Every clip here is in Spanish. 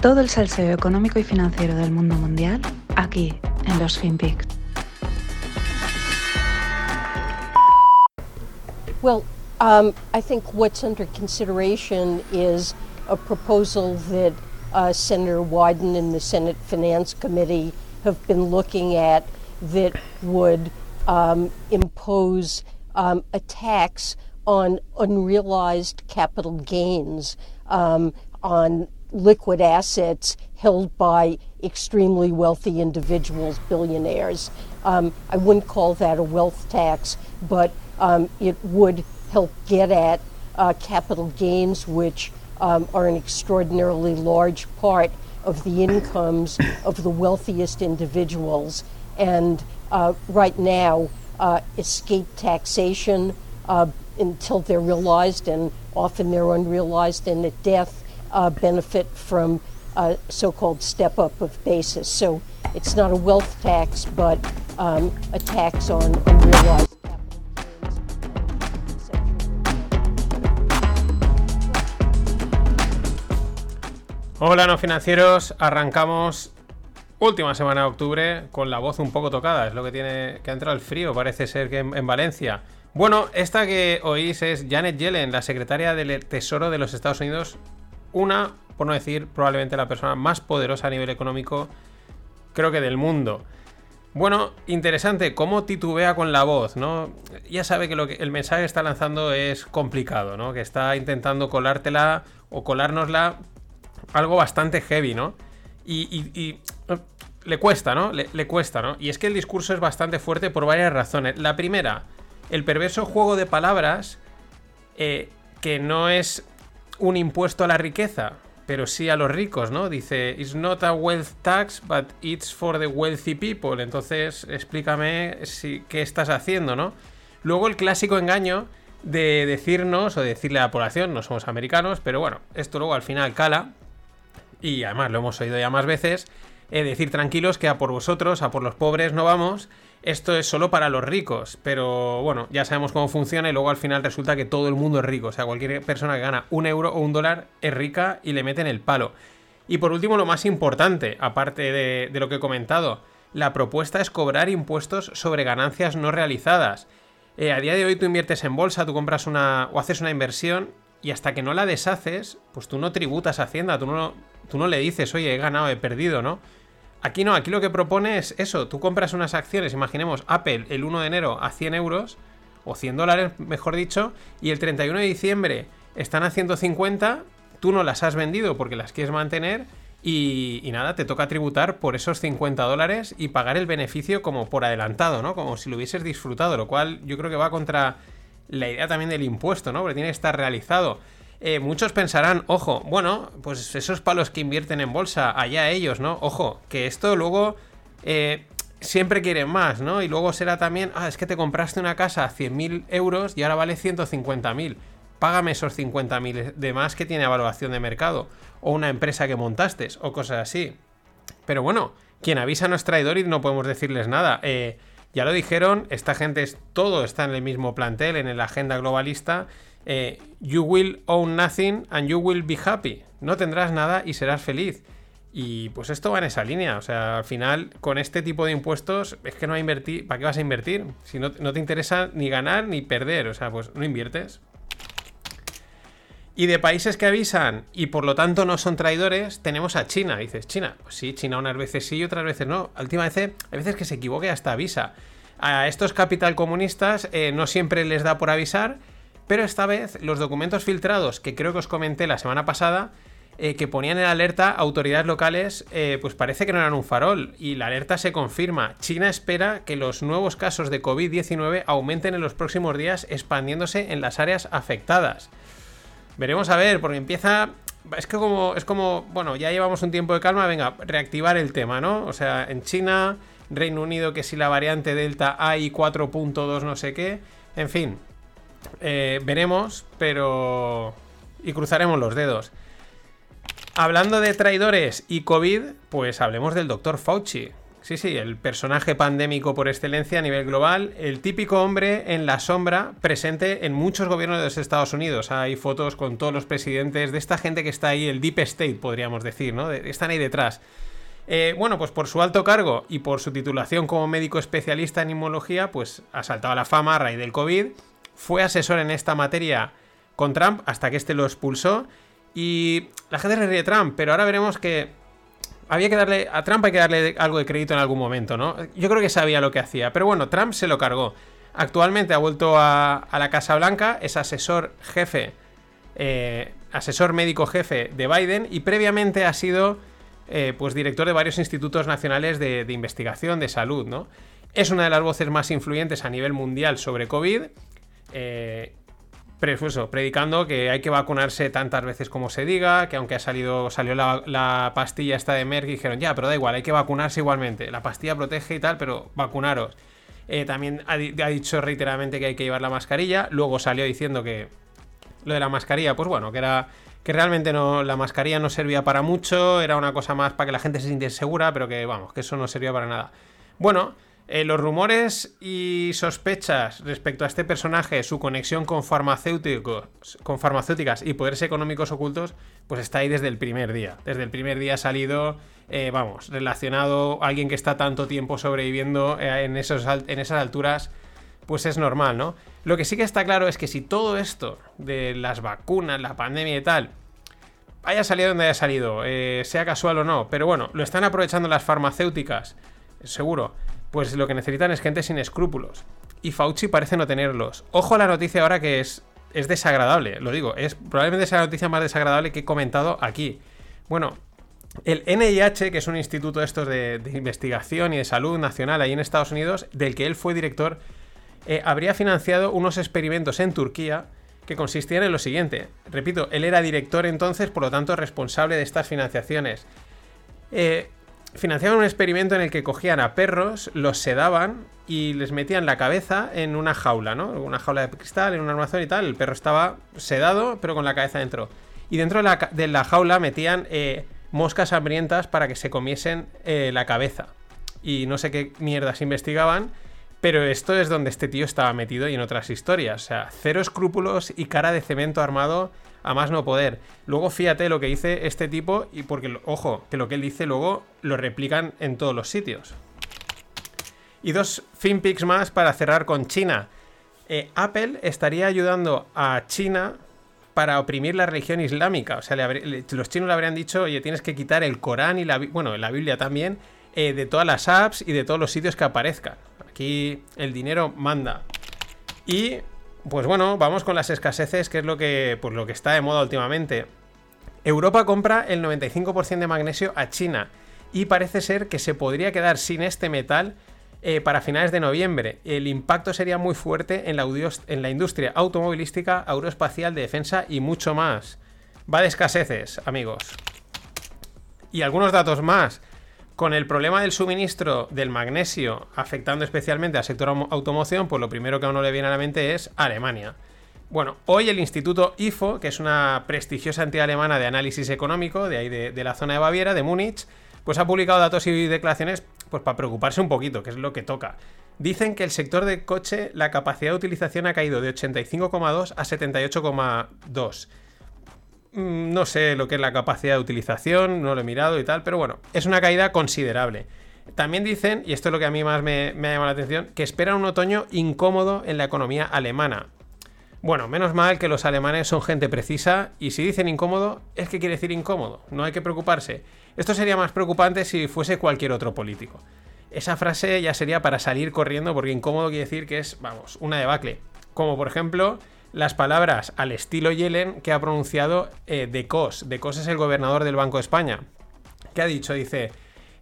Todo el salseo económico y financiero del mundo mundial aquí en los FinPix. Well, um, I think what's under consideration is a proposal that uh, Senator Wyden and the Senate Finance Committee have been looking at that would um, impose um, a tax on unrealized capital gains um, on liquid assets held by extremely wealthy individuals, billionaires. Um, I wouldn't call that a wealth tax, but um, it would help get at uh, capital gains, which um, are an extraordinarily large part of the incomes of the wealthiest individuals. And uh, right now, uh, escape taxation uh, until they're realized, and often they're unrealized, and at death uh, benefit from uh, so-called step-up of basis. So it's not a wealth tax, but um, a tax on unrealized Hola, no financieros. Arrancamos última semana de octubre con la voz un poco tocada. Es lo que tiene que ha entrado el frío, parece ser que en, en Valencia. Bueno, esta que oís es Janet Yellen, la secretaria del Tesoro de los Estados Unidos. Una, por no decir, probablemente la persona más poderosa a nivel económico, creo que del mundo. Bueno, interesante, cómo titubea con la voz, ¿no? Ya sabe que, lo que el mensaje que está lanzando es complicado, ¿no? Que está intentando colártela o colárnosla algo bastante heavy, ¿no? Y, y- le cuesta, ¿no? Le, le cuesta, ¿no? Y es que el discurso es bastante fuerte por varias razones. La primera, el perverso juego de palabras eh, que no es un impuesto a la riqueza, pero sí a los ricos, ¿no? Dice, it's not a wealth tax, but it's for the wealthy people. Entonces, explícame si, qué estás haciendo, ¿no? Luego el clásico engaño de decirnos o decirle a la población, no somos americanos, pero bueno, esto luego al final cala, y además lo hemos oído ya más veces, eh, decir tranquilos que a por vosotros, a por los pobres no vamos, esto es solo para los ricos, pero bueno, ya sabemos cómo funciona y luego al final resulta que todo el mundo es rico, o sea, cualquier persona que gana un euro o un dólar es rica y le meten el palo. Y por último, lo más importante, aparte de, lo que he comentado, la propuesta es cobrar impuestos sobre ganancias no realizadas. Eh, a día de hoy tú inviertes en bolsa, tú compras una o haces una inversión y hasta que no la deshaces, pues tú no tributas a Hacienda, tú no, tú no le dices, oye, he ganado, he perdido, ¿no? Aquí no, aquí lo que propone es eso, tú compras unas acciones, imaginemos Apple el 1 de enero a 100 euros, o 100 dólares, mejor dicho, y el 31 de diciembre están a 150, tú no las has vendido porque las quieres mantener, y, y nada, te toca tributar por esos 50 dólares y pagar el beneficio como por adelantado, ¿no? Como si lo hubieses disfrutado, lo cual yo creo que va contra la idea también del impuesto, ¿no? Porque tiene que estar realizado. Eh, muchos pensarán, ojo, bueno, pues esos palos que invierten en bolsa, allá ellos, ¿no? Ojo, que esto luego eh, siempre quieren más, ¿no? Y luego será también, ah, es que te compraste una casa a 100.000 euros y ahora vale 150.000. Págame esos 50.000 de más que tiene evaluación de mercado. O una empresa que montaste, o cosas así. Pero bueno, quien avisa no es traidor y no podemos decirles nada. Eh, ya lo dijeron, esta gente es, todo está en el mismo plantel, en la agenda globalista. Eh, you will own nothing and you will be happy. No tendrás nada y serás feliz. Y pues esto va en esa línea. O sea, al final, con este tipo de impuestos, es que no va a invertir. ¿Para qué vas a invertir? Si no, no te interesa ni ganar ni perder. O sea, pues no inviertes. Y de países que avisan y por lo tanto no son traidores, tenemos a China. Dices, China, pues sí, China unas veces sí y otras veces no. Última vez, hay veces que se equivoque hasta avisa. A estos capital comunistas eh, no siempre les da por avisar, pero esta vez los documentos filtrados, que creo que os comenté la semana pasada, eh, que ponían en alerta autoridades locales, eh, pues parece que no eran un farol. Y la alerta se confirma. China espera que los nuevos casos de COVID-19 aumenten en los próximos días, expandiéndose en las áreas afectadas. Veremos a ver, porque empieza. Es que como. Es como. Bueno, ya llevamos un tiempo de calma. Venga, reactivar el tema, ¿no? O sea, en China, Reino Unido, que si la variante Delta hay 4.2 no sé qué. En fin. Eh, veremos, pero. Y cruzaremos los dedos. Hablando de traidores y COVID, pues hablemos del doctor Fauci. Sí, sí, el personaje pandémico por excelencia a nivel global, el típico hombre en la sombra presente en muchos gobiernos de los Estados Unidos. Hay fotos con todos los presidentes de esta gente que está ahí, el Deep State, podríamos decir, ¿no? están ahí detrás. Eh, bueno, pues por su alto cargo y por su titulación como médico especialista en inmunología, pues ha saltado a la fama a raíz del COVID. Fue asesor en esta materia con Trump hasta que este lo expulsó. Y la gente le ríe Trump, pero ahora veremos que había que darle. A Trump hay que darle algo de crédito en algún momento, ¿no? Yo creo que sabía lo que hacía. Pero bueno, Trump se lo cargó. Actualmente ha vuelto a, la Casa Blanca, es asesor jefe, eh, asesor médico jefe de Biden y previamente ha sido eh, pues director de varios institutos nacionales de, investigación de salud, ¿no? Es una de las voces más influyentes a nivel mundial sobre COVID. Eh, predicando que hay que vacunarse tantas veces como se diga, que aunque ha salido, salió la, pastilla esta de Merck y dijeron, ya, pero da igual, hay que vacunarse igualmente. La pastilla protege y tal, pero vacunaros. Eh, también ha, dicho reiteradamente que hay que llevar la mascarilla. Luego salió diciendo que lo de la mascarilla, pues bueno, que era que realmente no la mascarilla no servía para mucho, era una cosa más para que la gente se sintiese segura, pero que vamos, que eso no servía para nada. Bueno, eh, los rumores y sospechas respecto a este personaje, su conexión con farmacéuticos, con farmacéuticas y poderes económicos ocultos, pues está ahí desde el primer día. Desde el primer día ha salido, eh, vamos, relacionado a alguien que está tanto tiempo sobreviviendo eh, en, esos, en esas alturas, pues es normal, ¿no? Lo que sí que está claro es que si todo esto de las vacunas, la pandemia y tal, haya salido donde haya salido, sea casual o no, pero bueno, lo están aprovechando las farmacéuticas, seguro pues lo que necesitan es gente sin escrúpulos. Y Fauci parece no tenerlos. Ojo a la noticia ahora que es, es desagradable, lo digo, es probablemente sea la noticia más desagradable que he comentado aquí. Bueno, el NIH, que es un instituto estos de, investigación y de salud nacional ahí en Estados Unidos, del que él fue director, eh, habría financiado unos experimentos en Turquía que consistían en lo siguiente. Repito, él era director entonces, por lo tanto responsable de estas financiaciones. Eh, financiaban un experimento en el que cogían a perros, los sedaban y les metían la cabeza en una jaula, ¿no? Una jaula de cristal, en un armazón y tal. El perro estaba sedado, pero con la cabeza dentro. Y dentro de la, jaula metían eh, moscas hambrientas para que se comiesen eh, la cabeza. Y no sé qué mierdas investigaban. Pero esto es donde este tío estaba metido y en otras historias. O sea, cero escrúpulos y cara de cemento armado a más no poder. Luego fíjate lo que dice este tipo y porque, ojo, que lo que él dice luego lo replican en todos los sitios. Y dos finpics más para cerrar con China. Eh, Apple estaría ayudando a China para oprimir la religión islámica. O sea, los chinos le habrían dicho, oye, tienes que quitar el Corán y la, bueno, la Biblia también, eh, de todas las apps y de todos los sitios que aparezcan. Aquí el dinero manda. Y pues bueno, vamos con las escaseces, que es lo que, pues lo que está de moda últimamente. Europa compra el 95% de magnesio a China y parece ser que se podría quedar sin este metal eh, para finales de noviembre. El impacto sería muy fuerte en la, en la industria automovilística, aeroespacial, de defensa y mucho más. Va de escaseces, amigos. Y algunos datos más. Con el problema del suministro del magnesio afectando especialmente al sector automoción, pues lo primero que a uno le viene a la mente es Alemania. Bueno, hoy el Instituto IFO, que es una prestigiosa entidad alemana de análisis económico, de ahí de, la zona de Baviera, de Múnich, pues ha publicado datos y declaraciones pues para preocuparse un poquito, que es lo que toca. Dicen que el sector de coche, la capacidad de utilización ha caído de 85,2 a 78,2 Mm, no sé lo que es la capacidad de utilización, no lo he mirado y tal, pero bueno, es una caída considerable. También dicen, y esto es lo que a mí más me, me ha llamado la atención, que esperan un otoño incómodo en la economía alemana. Bueno, menos mal que los alemanes son gente precisa y si dicen incómodo, es que quiere decir incómodo, no hay que preocuparse. Esto sería más preocupante si fuese cualquier otro político. Esa frase ya sería para salir corriendo porque incómodo quiere decir que es, vamos, una debacle. Como por ejemplo las palabras al estilo Yellen que ha pronunciado eh, De Cos. De Cos es el gobernador del Banco de España. ¿Qué ha dicho? Dice,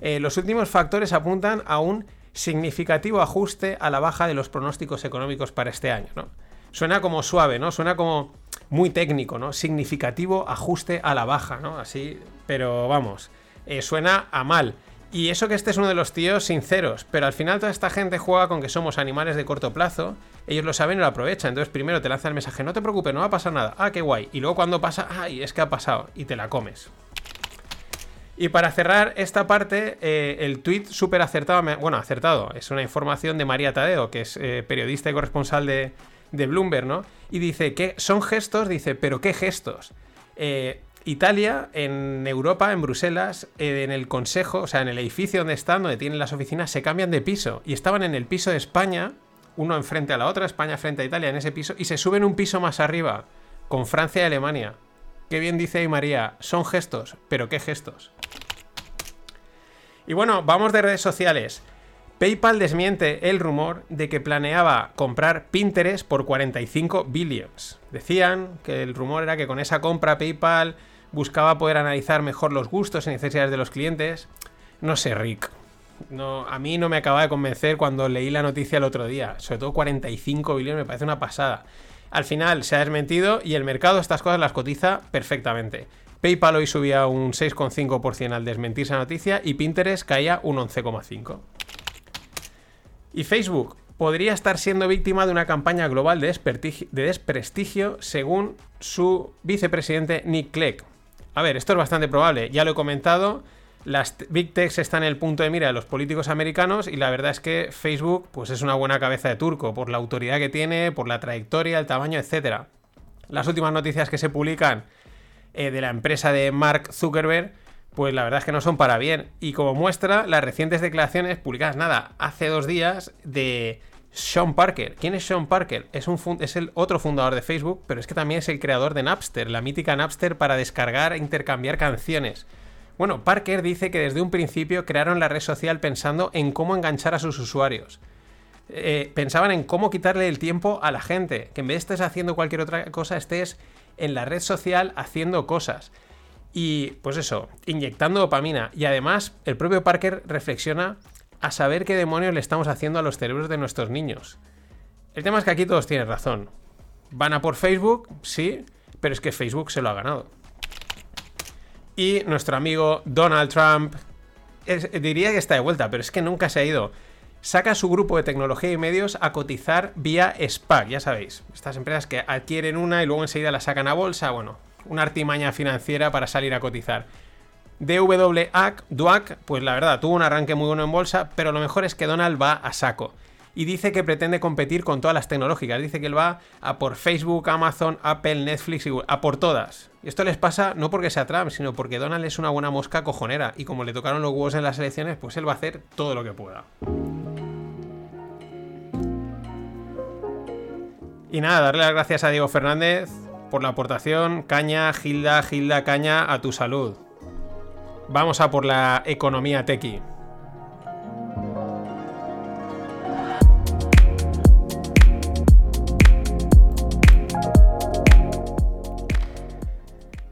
eh, los últimos factores apuntan a un significativo ajuste a la baja de los pronósticos económicos para este año, ¿no? Suena como suave, ¿no? Suena como muy técnico, ¿no? Significativo ajuste a la baja, ¿no? Así, pero vamos, eh, suena a mal. Y eso que este es uno de los tíos sinceros, pero al final toda esta gente juega con que somos animales de corto plazo, ellos lo saben y lo aprovechan, entonces primero te lanza el mensaje, no te preocupes, no va a pasar nada, ah, qué guay, y luego cuando pasa, ay, es que ha pasado, y te la comes. Y para cerrar esta parte, eh, el tweet súper acertado, bueno, acertado, es una información de María Tadeo, que es eh, periodista y corresponsal de, de, Bloomberg, ¿no? Y dice que son gestos, dice, pero ¿qué gestos? Eh, Italia, en Europa, en Bruselas, en el consejo, o sea, en el edificio donde están, donde tienen las oficinas, se cambian de piso. Y estaban en el piso de España, uno enfrente a la otra, España frente a Italia en ese piso, y se suben un piso más arriba, con Francia y Alemania. Qué bien dice ahí María, son gestos, pero ¿qué gestos? Y bueno, vamos de redes sociales. PayPal desmiente el rumor de que planeaba comprar Pinterest por 45 billions. Decían que el rumor era que con esa compra PayPal buscaba poder analizar mejor los gustos y necesidades de los clientes. No sé, Rick. A mí no me acaba de convencer cuando leí la noticia el otro día. Sobre todo 45 billones me parece una pasada. Al final se ha desmentido y el mercado estas cosas las cotiza perfectamente. PayPal hoy subía un 6,5% al desmentir esa noticia y Pinterest caía un 11,5%. Y Facebook podría estar siendo víctima de una campaña global de, desprestigio según su vicepresidente Nick Clegg. A ver, esto es bastante probable, ya lo he comentado, las Big Techs están en el punto de mira de los políticos americanos y la verdad es que Facebook pues es una buena cabeza de turco por la autoridad que tiene, por la trayectoria, el tamaño, etc. Las últimas noticias que se publican eh, de la empresa de Mark Zuckerberg, pues la verdad es que no son para bien. Y como muestra, las recientes declaraciones publicadas, nada, hace dos días de Sean Parker. ¿Quién es Sean Parker? Es, el otro fundador de Facebook, pero es que también es el creador de Napster, la mítica Napster para descargar e intercambiar canciones. Bueno, Parker dice que desde un principio crearon la red social pensando en cómo enganchar a sus usuarios. Eh, pensaban en cómo quitarle el tiempo a la gente, que en vez de estés haciendo cualquier otra cosa, estés en la red social haciendo cosas. Y pues eso, inyectando dopamina. Y además, el propio Parker reflexiona a saber qué demonios le estamos haciendo a los cerebros de nuestros niños. El tema es que aquí todos tienen razón. Van a por Facebook, sí, pero es que Facebook se lo ha ganado. Y nuestro amigo Donald Trump, diría que está de vuelta, pero es que nunca se ha ido saca su grupo de tecnología y medios a cotizar vía SPAC, ya sabéis. Estas empresas que adquieren una y luego enseguida la sacan a bolsa, bueno, una artimaña financiera para salir a cotizar. DWAC, DUAC, pues la verdad, tuvo un arranque muy bueno en bolsa, pero lo mejor es que Donald va a saco. Y dice que pretende competir con todas las tecnológicas. Dice que él va a por Facebook, Amazon, Apple, Netflix, a por todas. Y esto les pasa no porque sea Trump, sino porque Donald es una buena mosca cojonera. Y como le tocaron los huevos en las elecciones, pues él va a hacer todo lo que pueda. Y nada, darle las gracias a Diego Fernández por la aportación. Caña, Gilda, Gilda, caña a tu salud. Vamos a por la economía tequi.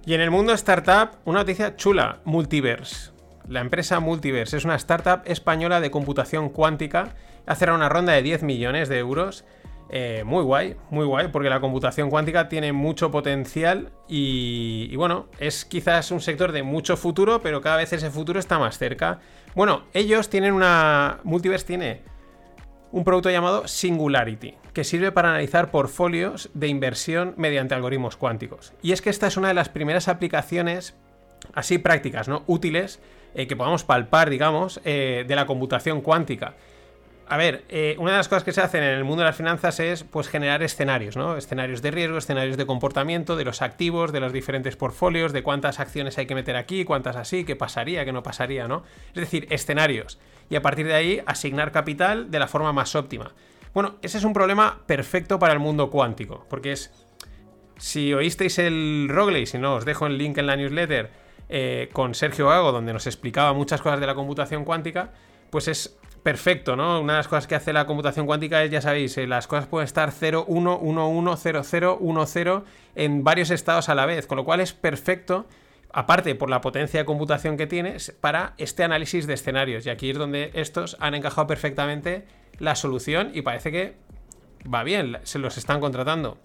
Y en el mundo startup, una noticia chula, Multiverse. La empresa Multiverse es una startup española de computación cuántica. Ha cerrado una ronda de 10 millones de euros eh, muy guay, muy guay, porque la computación cuántica tiene mucho potencial y, bueno, es quizás un sector de mucho futuro, pero cada vez ese futuro está más cerca. Bueno, ellos tienen una... Multiverse tiene un producto llamado Singularity, que sirve para analizar portfolios de inversión mediante algoritmos cuánticos. Y es que esta es una de las primeras aplicaciones así prácticas, ¿no? Útiles, eh, que podamos palpar, digamos, eh, de la computación cuántica a ver, eh, una de las cosas que se hacen en el mundo de las finanzas es pues generar escenarios, ¿no? Escenarios de riesgo, escenarios de comportamiento, de los activos, de los diferentes portfolios, de cuántas acciones hay que meter aquí, cuántas así, qué pasaría, qué no pasaría, ¿no? Es decir, escenarios. Y a partir de ahí asignar capital de la forma más óptima. Bueno, ese es un problema perfecto para el mundo cuántico, porque es. Si oísteis el Rogley, si no, os dejo el link en la newsletter eh, con Sergio Gago, donde nos explicaba muchas cosas de la computación cuántica, pues es perfecto, ¿no? Una de las cosas que hace la computación cuántica es, ya sabéis, eh, las cosas pueden estar 0, 1, 1, 1, 0, 0, 1, 0 en varios estados a la vez, con lo cual es perfecto, aparte por la potencia de computación que tiene, para este análisis de escenarios. Y aquí es donde estos han encajado perfectamente la solución y parece que va bien, se los están contratando.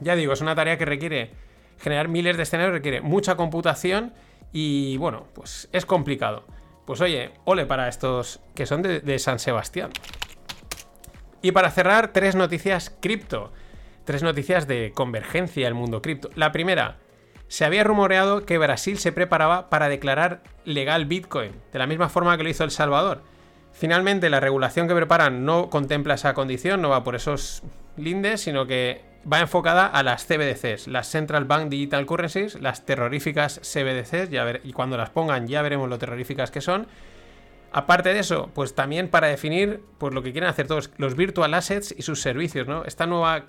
Ya digo, es una tarea que requiere generar miles de escenarios, requiere mucha computación y bueno, pues es complicado. Pues oye, ole para estos que son de, San Sebastián. Y para cerrar, tres noticias cripto. Tres noticias de convergencia al mundo cripto. La primera, se había rumoreado que Brasil se preparaba para declarar legal Bitcoin, de la misma forma que lo hizo El Salvador. Finalmente, la regulación que preparan no contempla esa condición, no va por esos lindes, sino que va enfocada a las CBDCs, las Central Bank Digital Currencies, las terroríficas CBDCs, y cuando las pongan ya veremos lo terroríficas que son. Aparte de eso, pues también para definir pues lo que quieren hacer todos los virtual assets y sus servicios, ¿no? Esta nueva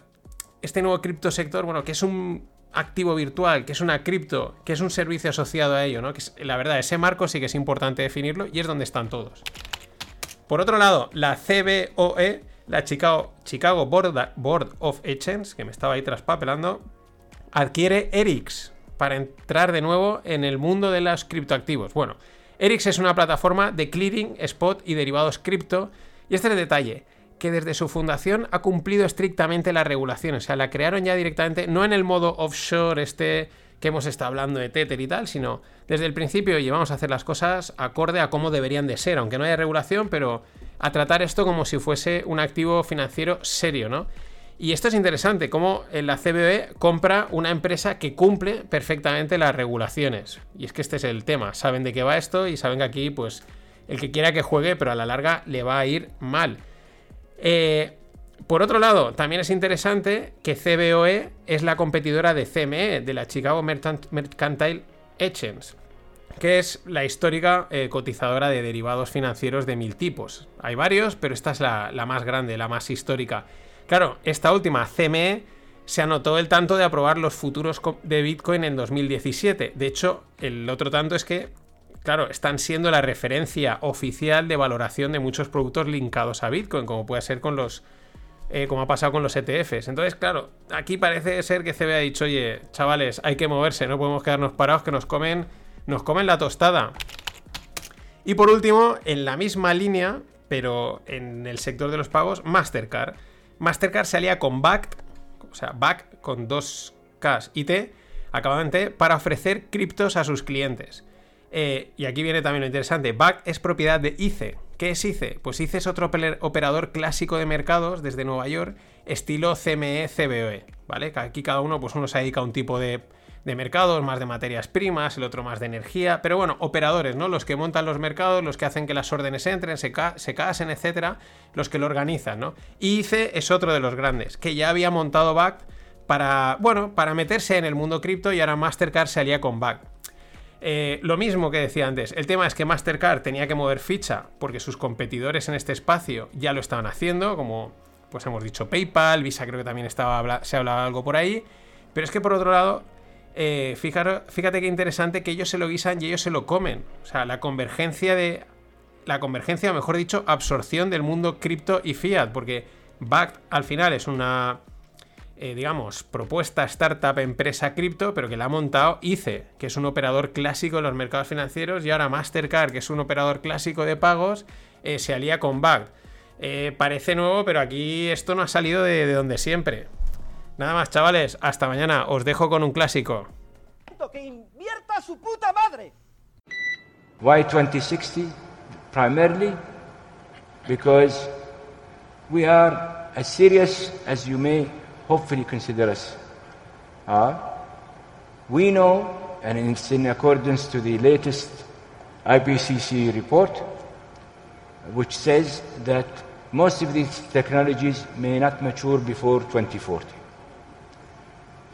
este nuevo criptosector, bueno, que es un activo virtual, que es una cripto, que es un servicio asociado a ello, ¿no? Que la verdad, ese marco sí que es importante definirlo y es donde están todos. Por otro lado, la CBOE, la Chicago, Board, of Exchange, que me estaba ahí traspapelando, adquiere ERIX para entrar de nuevo en el mundo de los criptoactivos. Bueno, ERIX es una plataforma de clearing, spot y derivados cripto. Y este es el detalle que desde su fundación ha cumplido estrictamente las regulaciones. O sea, la crearon ya directamente, no en el modo offshore este que hemos estado hablando de Tether y tal, sino desde el principio llevamos a hacer las cosas acorde a cómo deberían de ser, aunque no haya regulación, pero a tratar esto como si fuese un activo financiero serio, ¿no? Y esto es interesante, cómo la CBE compra una empresa que cumple perfectamente las regulaciones. Y es que este es el tema, saben de qué va esto y saben que aquí, pues, el que quiera que juegue, pero a la larga le va a ir mal. Eh, por otro lado, también es interesante que CBOE es la competidora de CME, de la Chicago Mercantile Exchange, que es la histórica eh, cotizadora de derivados financieros de mil tipos. Hay varios, pero esta es la, más grande, la más histórica. Claro, esta última, CME, se anotó el tanto de aprobar los futuros de Bitcoin en 2017. De hecho, el otro tanto es que claro, están siendo la referencia oficial de valoración de muchos productos linkados a Bitcoin, como puede ser con los. Eh, como ha pasado con los ETFs. Entonces, claro, aquí parece ser que CB ha dicho, oye, chavales, hay que moverse, no podemos quedarnos parados que nos comen. Nos comen la tostada. Y por último, en la misma línea, pero en el sector de los pagos, Mastercard. Mastercard salía con BACT, o sea, BACT con dos Ks y T, acabadamente, para ofrecer criptos a sus clientes. Eh, y aquí viene también lo interesante. BAC es propiedad de ICE. ¿Qué es ICE? Pues ICE es otro operador clásico de mercados desde Nueva York, estilo CME, CBOE. ¿Vale? Aquí cada uno, pues uno se dedica a un tipo de, mercados, más de materias primas, el otro más de energía. Pero bueno, operadores, ¿no? Los que montan los mercados, los que hacen que las órdenes entren, se, se casen, etcétera, los que lo organizan, ¿no? Y ICE es otro de los grandes, que ya había montado BAC para, bueno, para meterse en el mundo cripto y ahora Mastercard se alía con BAC. Eh, lo mismo que decía antes, el tema es que Mastercard tenía que mover ficha porque sus competidores en este espacio ya lo estaban haciendo, como pues hemos dicho PayPal, Visa creo que también estaba, se hablaba algo por ahí, pero es que por otro lado, eh, fíjate, qué interesante que ellos se lo guisan y ellos se lo comen, o sea, la convergencia de... La convergencia, o mejor dicho, absorción del mundo cripto y fiat, porque BACT al final es una eh, digamos, propuesta startup empresa cripto, pero que la ha montado ICE, que es un operador clásico en los mercados financieros, y ahora Mastercard, que es un operador clásico de pagos, eh, se alía con. Eh, parece nuevo, pero aquí esto no ha salido de, donde siempre. Nada más, chavales, hasta mañana. Os dejo con un clásico. ¡Que invierta su puta madre! Why 2060? Primarily because we are as serious as you may hopefully consider us. Uh, we know, and it's in accordance to the latest IPCC report, which says that most of these technologies may not mature before 2040.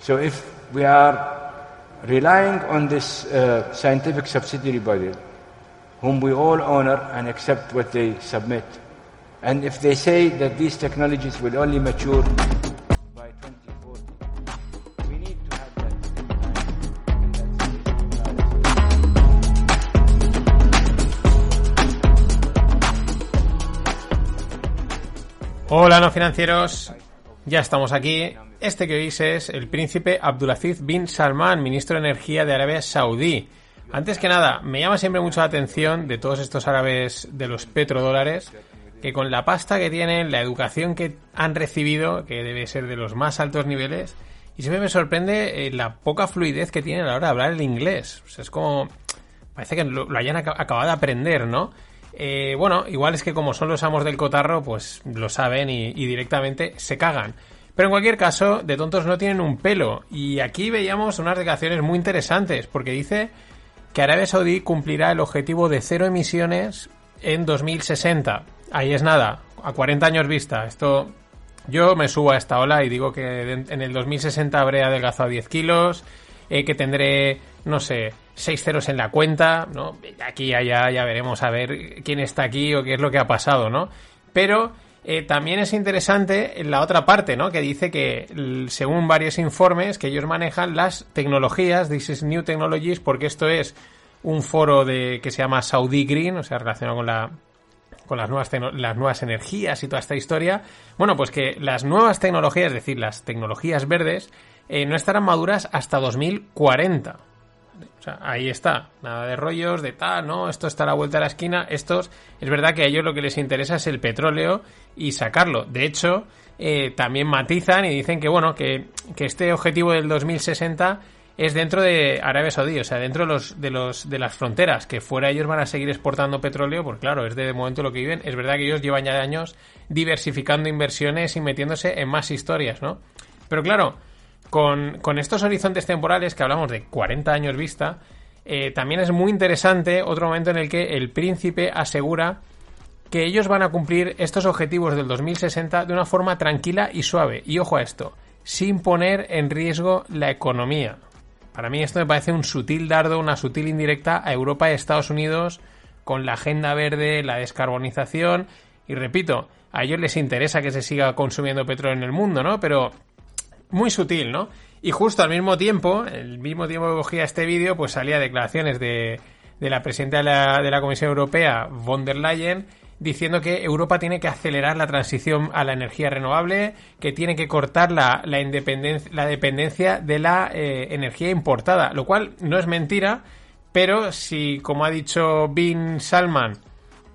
So if we are relying on this uh, scientific subsidiary body, whom we all honor and accept what they submit, and if they say that these technologies will only mature by 2040, we need to have. Hola, no financieros. Ya estamos aquí. Este que oís es el príncipe Abdulaziz bin Salman, ministro de Energía de Arabia Saudí. Antes que nada, me llama siempre mucho la atención de todos estos árabes de los petrodólares que con la pasta que tienen, la educación que han recibido, que debe ser de los más altos niveles, y siempre me sorprende eh, la poca fluidez que tienen a la hora de hablar el inglés. Es como... Parece que lo hayan acabado de aprender, ¿no? Eh, bueno, igual es que como son los amos del cotarro, pues lo saben y, directamente se cagan. Pero en cualquier caso, de tontos no tienen un pelo. Y aquí veíamos unas declaraciones muy interesantes, porque dice que Arabia Saudí cumplirá el objetivo de cero emisiones en 2060. Ahí es nada, a 40 años vista. Esto yo me subo a esta ola y digo que en el 2060 habré adelgazado 10 kilos, eh, que tendré, no sé, 6 ceros en la cuenta, ¿no? Aquí allá ya veremos a ver quién está aquí o qué es lo que ha pasado, ¿no? Pero eh, también es interesante la otra parte, ¿no? Que dice que según varios informes que ellos manejan las tecnologías, this is new technologies, porque esto es un foro de que se llama Saudi Green, o sea, relacionado con la con las nuevas, las nuevas energías y toda esta historia. Bueno, pues que las nuevas tecnologías, es decir, las tecnologías verdes, eh, no estarán maduras hasta 2040. O sea, ahí está. Nada de rollos, de tal, ¿no? Esto está a la vuelta de la esquina. Estos, es verdad que a ellos lo que les interesa es el petróleo y sacarlo. De hecho, eh, también matizan y dicen que, bueno, que, que este objetivo del 2060 es dentro de Arabia Saudí, o sea, dentro de, los, de, los, de las fronteras, que fuera ellos van a seguir exportando petróleo, pues claro, es de momento lo que viven. Es verdad que ellos llevan ya años diversificando inversiones y metiéndose en más historias, ¿no? Pero claro, con, estos horizontes temporales que hablamos de 40 años vista, eh, también es muy interesante otro momento en el que el príncipe asegura que ellos van a cumplir estos objetivos del 2060 de una forma tranquila y suave. Y ojo a esto, sin poner en riesgo la economía. Para mí esto me parece un sutil dardo, una sutil indirecta a Europa y Estados Unidos con la agenda verde, la descarbonización. Y repito, a ellos les interesa que se siga consumiendo petróleo en el mundo, ¿no? Pero muy sutil, ¿no? Y justo al mismo tiempo, el mismo tiempo que cogía este vídeo, pues salía declaraciones de, de la presidenta de la, de la Comisión Europea, von der Leyen, diciendo que Europa tiene que acelerar la transición a la energía renovable, que tiene que cortar la, la, la dependencia de la eh, energía importada, lo cual no es mentira, pero si, como ha dicho Bin Salman,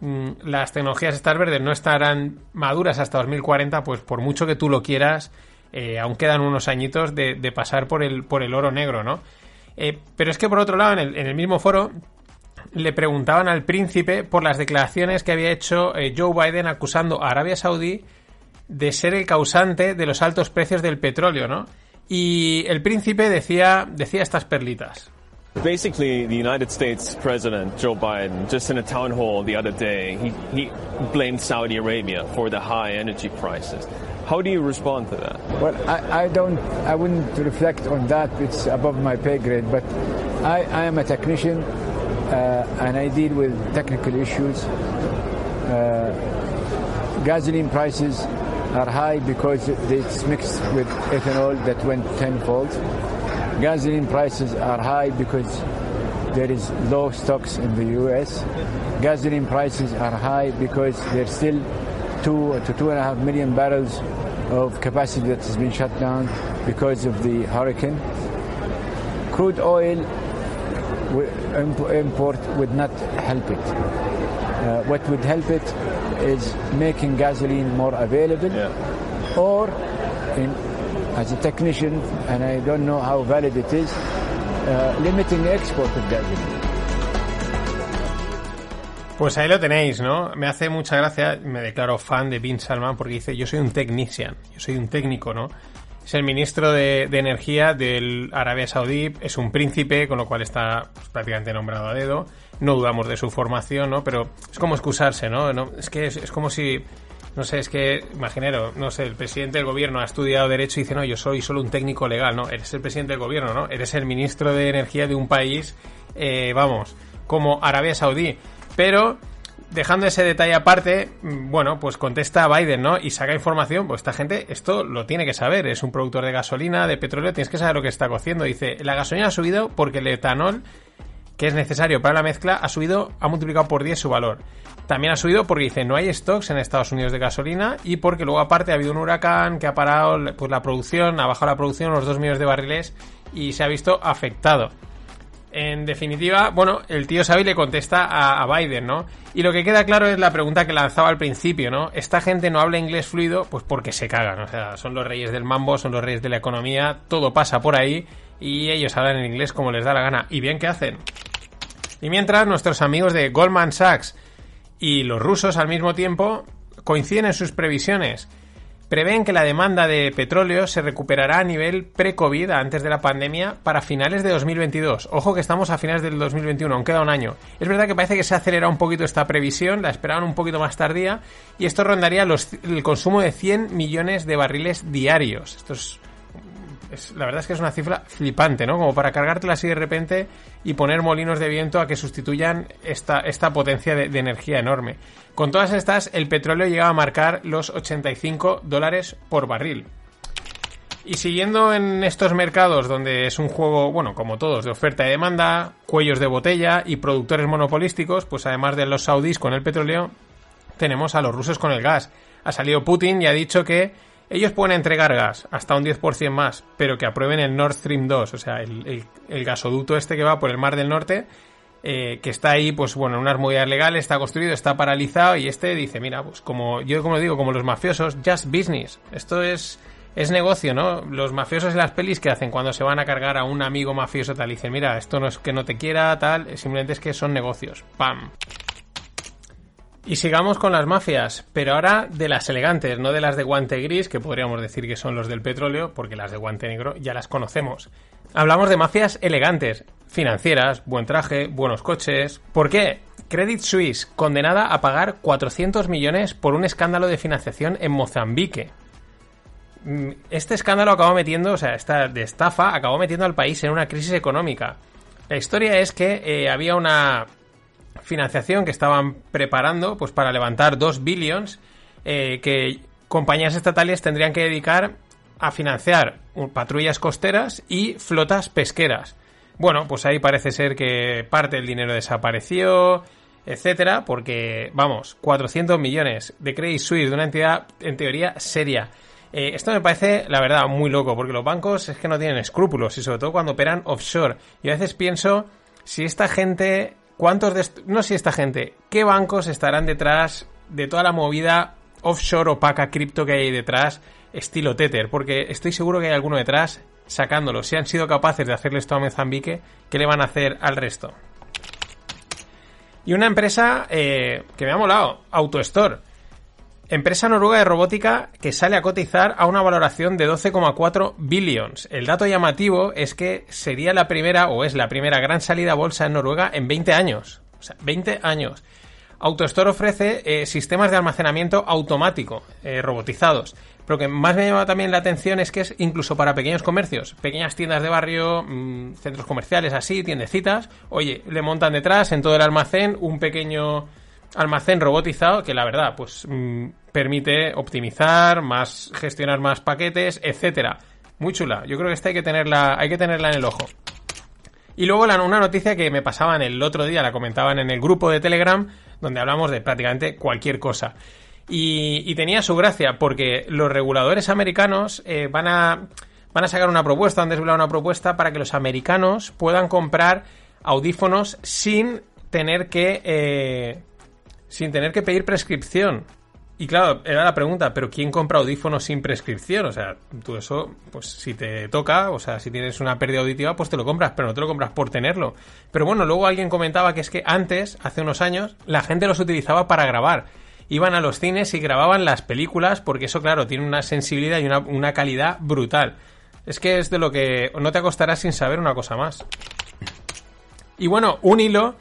mm, las tecnologías estas verdes no estarán maduras hasta 2040, pues por mucho que tú lo quieras, eh, aún quedan unos añitos de, pasar por el, por el oro negro, ¿no? Eh, pero es que por otro lado, en el, mismo foro, le preguntaban al príncipe por las declaraciones que había hecho eh, Joe Biden acusando a Arabia Saudí de ser el causante de los altos precios del petróleo, ¿no? Y el príncipe decía, decía estas perlitas. Basically, the United States President Joe Biden, just in a town hall the other day, he, he blamed Saudi Arabia for the high energy prices. How do you respond to that? Well, I, I don't, I wouldn't reflect on that. It's above my pay grade. But I, I am a technician. Uh, and I deal with technical issues. Uh, gasoline prices are high because it's mixed with ethanol that went tenfold. Gasoline prices are high because there is low stocks in the U.S. Gasoline prices are high because there's still two to two and a half million barrels of capacity that has been shut down because of the hurricane. Crude oil import would not help it. Uh, what would help it is making gasoline more available, yeah. or in, as a technician, and I don't know how valid it is, uh, limiting the export of gasoline. Pues ahí lo tenéis, ¿no? Me hace mucha gracia, me declaro fan de Bin Salman porque dice, yo soy un technician, yo soy un técnico, ¿no? Es el ministro de, Energía del Arabia Saudí, es un príncipe, con lo cual está pues, prácticamente nombrado a dedo. No dudamos de su formación, ¿no? Pero es como excusarse, ¿no? es que es, como si no sé, es que, imaginero, no sé, el presidente del gobierno ha estudiado Derecho y dice, no, yo soy solo un técnico legal, ¿no? Eres el presidente del gobierno, ¿no? Eres el ministro de Energía de un país, eh, vamos, como Arabia Saudí. Pero dejando ese detalle aparte, bueno, pues contesta a Biden, ¿no? Y saca información, pues esta gente esto lo tiene que saber, es un productor de gasolina, de petróleo, tienes que saber lo que está cociendo. Dice, la gasolina ha subido porque el etanol que es necesario para la mezcla ha subido, ha multiplicado por 10 su valor. También ha subido porque dice no hay stocks en Estados Unidos de gasolina y porque luego aparte ha habido un huracán que ha parado pues, la producción, ha bajado la producción los 2 millones de barriles y se ha visto afectado. En definitiva, bueno, el tío Xavi le contesta a, Biden, ¿no? Y lo que queda claro es la pregunta que lanzaba al principio, ¿no? Esta gente no habla inglés fluido, pues porque se cagan, o sea, son los reyes del mambo, son los reyes de la economía, todo pasa por ahí y ellos hablan en inglés como les da la gana. ¿Y bien qué hacen? Y mientras nuestros amigos de Goldman Sachs y los rusos al mismo tiempo coinciden en sus previsiones prevén que la demanda de petróleo se recuperará a nivel pre-COVID, antes de la pandemia, para finales de 2022. Ojo que estamos a finales del 2021, aún queda un año. Es verdad que parece que se acelera un poquito esta previsión, la esperaban un poquito más tardía, y esto rondaría el consumo de 100 millones de barriles diarios. Esto es la verdad es que es una cifra flipante, ¿no? Como para cargártela así de repente y poner molinos de viento a que sustituyan esta, esta potencia de, energía enorme. Con todas estas, el petróleo llega a marcar los 85 dólares por barril. Y siguiendo en estos mercados donde es un juego, bueno, como todos, de oferta y demanda, cuellos de botella y productores monopolísticos, pues además de los saudíes con el petróleo, tenemos a los rusos con el gas. Ha salido Putin y ha dicho que ellos pueden entregar gas hasta un 10% más, pero que aprueben el Nord Stream 2, o sea, el, gasoducto este que va por el Mar del Norte, eh, que está ahí, pues bueno, en unas movidas legales, está construido, está paralizado, y este dice, mira, pues como yo como digo, como los mafiosos, just business. Esto es, es negocio, ¿no? Los mafiosos en las pelis que hacen cuando se van a cargar a un amigo mafioso tal, dicen, mira, esto no es que no te quiera, tal, simplemente es que son negocios. ¡Pam! Y sigamos con las mafias, pero ahora de las elegantes, no de las de guante gris, que podríamos decir que son los del petróleo, porque las de guante negro ya las conocemos. Hablamos de mafias elegantes, financieras, buen traje, buenos coches. ¿Por qué? Credit Suisse, condenada a pagar 400 millones por un escándalo de financiación en Mozambique. Mm, este escándalo acabó metiendo, o sea, esta de estafa, acabó metiendo al país en una crisis económica. La historia es que eh, había una financiación que estaban preparando pues para levantar 2 billions eh, que compañías estatales tendrían que dedicar a financiar patrullas costeras y flotas pesqueras. Bueno, pues ahí parece ser que parte del dinero desapareció, etcétera, porque, vamos, 400 millones de Credit Suisse de una entidad en teoría seria. Eh, esto me parece, la verdad, muy loco, porque los bancos es que no tienen escrúpulos y sobre todo cuando operan offshore. Y a veces pienso si esta gente ¿Cuántos de no sé esta gente, qué bancos estarán detrás de toda la movida offshore opaca cripto que hay detrás, estilo Tether? Porque estoy seguro que hay alguno detrás sacándolo. Si han sido capaces de hacerle esto a Mozambique, ¿qué le van a hacer al resto? Y una empresa eh, que me ha molado, AutoStore. Empresa noruega de robótica que sale a cotizar a una valoración de 12,4 billions. El dato llamativo es que sería la primera o es la primera gran salida a bolsa en Noruega en 20 años. O sea, 20 años. AutoStore ofrece eh, sistemas de almacenamiento automático, eh, robotizados. Pero lo que más me llama también la atención es que es incluso para pequeños comercios, pequeñas tiendas de barrio, mm, centros comerciales así, tiendecitas. Oye, le montan detrás en todo el almacén un pequeño almacén robotizado que la verdad pues mm, permite optimizar, más gestionar más paquetes, etcétera. Muy chula. Yo creo que esta hay que tenerla, hay que tenerla en el ojo. Y luego una noticia que me pasaban el otro día, la comentaban en el grupo de Telegram, donde hablamos de prácticamente cualquier cosa. Y, tenía su gracia, porque los reguladores americanos eh, van, a, van a sacar una propuesta, han desvelado una propuesta para que los americanos puedan comprar audífonos sin tener que eh, sin tener que pedir prescripción. Y claro, era la pregunta, pero ¿quién compra audífonos sin prescripción? O sea, tú eso, pues si te toca, o sea, si tienes una pérdida auditiva, pues te lo compras, pero no te lo compras por tenerlo. Pero bueno, luego alguien comentaba que es que antes, hace unos años, la gente los utilizaba para grabar. Iban a los cines y grababan las películas, porque eso, claro, tiene una sensibilidad y una, una calidad brutal. Es que es de lo que no te acostarás sin saber una cosa más. Y bueno, un hilo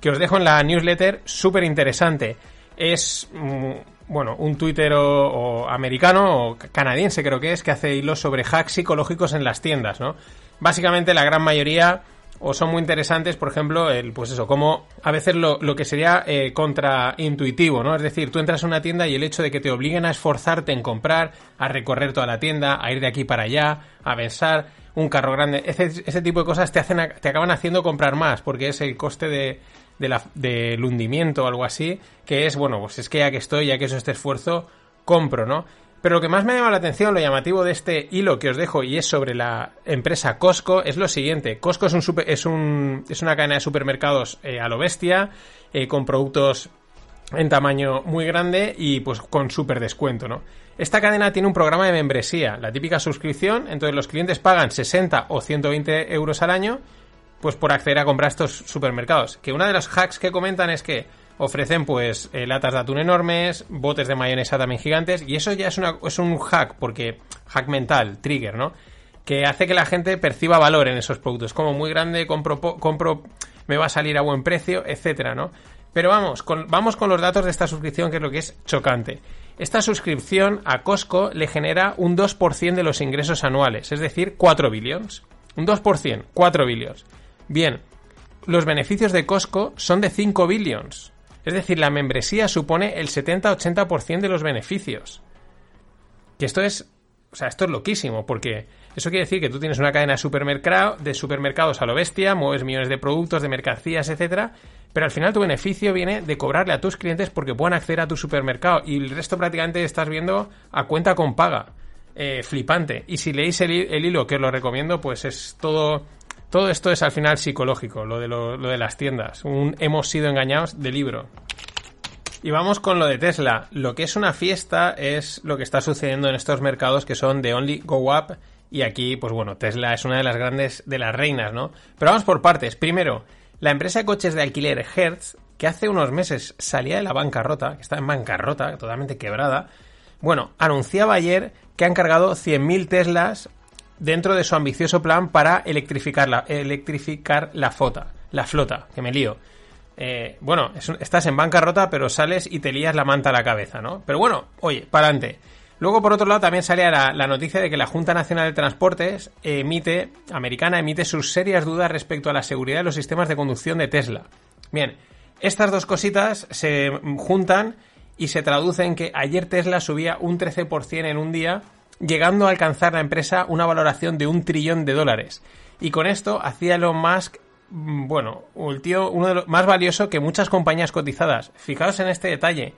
que os dejo en la newsletter, súper interesante. Es, mm, bueno, un Twitter o, americano o canadiense creo que es, que hace hilos sobre hacks psicológicos en las tiendas, ¿no? Básicamente la gran mayoría o son muy interesantes, por ejemplo, el, pues eso, como a veces lo, lo que sería eh, contraintuitivo, ¿no? Es decir, tú entras a una tienda y el hecho de que te obliguen a esforzarte en comprar, a recorrer toda la tienda, a ir de aquí para allá, a pensar un carro grande, ese, ese tipo de cosas te hacen, te acaban haciendo comprar más, porque es el coste de, de del hundimiento o algo así, que es, bueno, pues es que ya que estoy, ya que eso este esfuerzo, compro, ¿no? Pero lo que más me llama la atención, lo llamativo de este hilo que os dejo y es sobre la empresa Costco, es lo siguiente. Costco es, un es, un, es una cadena de supermercados eh, a lo bestia, eh, con productos en tamaño muy grande y pues con súper descuento, ¿no? Esta cadena tiene un programa de membresía, la típica suscripción, entonces los clientes pagan 60 o 120 euros al año pues por acceder a comprar estos supermercados. Que una de los hacks que comentan es que, Ofrecen pues eh, latas de atún enormes, botes de mayonesa también gigantes y eso ya es, una, es un hack, porque hack mental, trigger, ¿no? Que hace que la gente perciba valor en esos productos. Como muy grande, compro, compro me va a salir a buen precio, etcétera, ¿no? Pero vamos con, vamos con los datos de esta suscripción, que es lo que es chocante. Esta suscripción a Costco le genera un 2% de los ingresos anuales, es decir, 4 billions. Un 2%, 4 billions. Bien, los beneficios de Costco son de 5 billions. Es decir, la membresía supone el 70-80% de los beneficios. Que esto es. O sea, esto es loquísimo, porque eso quiere decir que tú tienes una cadena de, supermercado, de supermercados a lo bestia, mueves millones de productos, de mercancías, etcétera, pero al final tu beneficio viene de cobrarle a tus clientes porque puedan acceder a tu supermercado y el resto prácticamente estás viendo a cuenta con paga. Eh, flipante. Y si leéis el, hi- el hilo, que os lo recomiendo, pues es todo. Todo esto es al final psicológico, lo de, lo, de las tiendas. Un hemos sido engañados de libro. Y vamos con lo de Tesla. Lo que es una fiesta es lo que está sucediendo en estos mercados que son de Only Go Up. Y aquí, pues bueno, Tesla es una de las grandes, de las reinas, ¿no? Pero vamos por partes. Primero, la empresa de coches de alquiler Hertz, que hace unos meses salía de la bancarrota, que está en bancarrota, totalmente quebrada, bueno, anunciaba ayer que han cargado 100.000 Teslas dentro de su ambicioso plan para electrificar la, electrificar la flota. La flota, que me lío. Eh, bueno, estás en bancarrota, pero sales y te lías la manta a la cabeza, ¿no? Pero bueno, oye, para adelante. Luego, por otro lado, también salía la, la noticia de que la Junta Nacional de Transportes emite, americana emite sus serias dudas respecto a la seguridad de los sistemas de conducción de Tesla. Bien, estas dos cositas se juntan y se traducen que ayer Tesla subía un 13% en un día, llegando a alcanzar la empresa una valoración de un trillón de dólares. Y con esto hacía Elon Musk, mm, bueno, el tío uno de los más valioso que muchas compañías cotizadas. Fijaos en este detalle.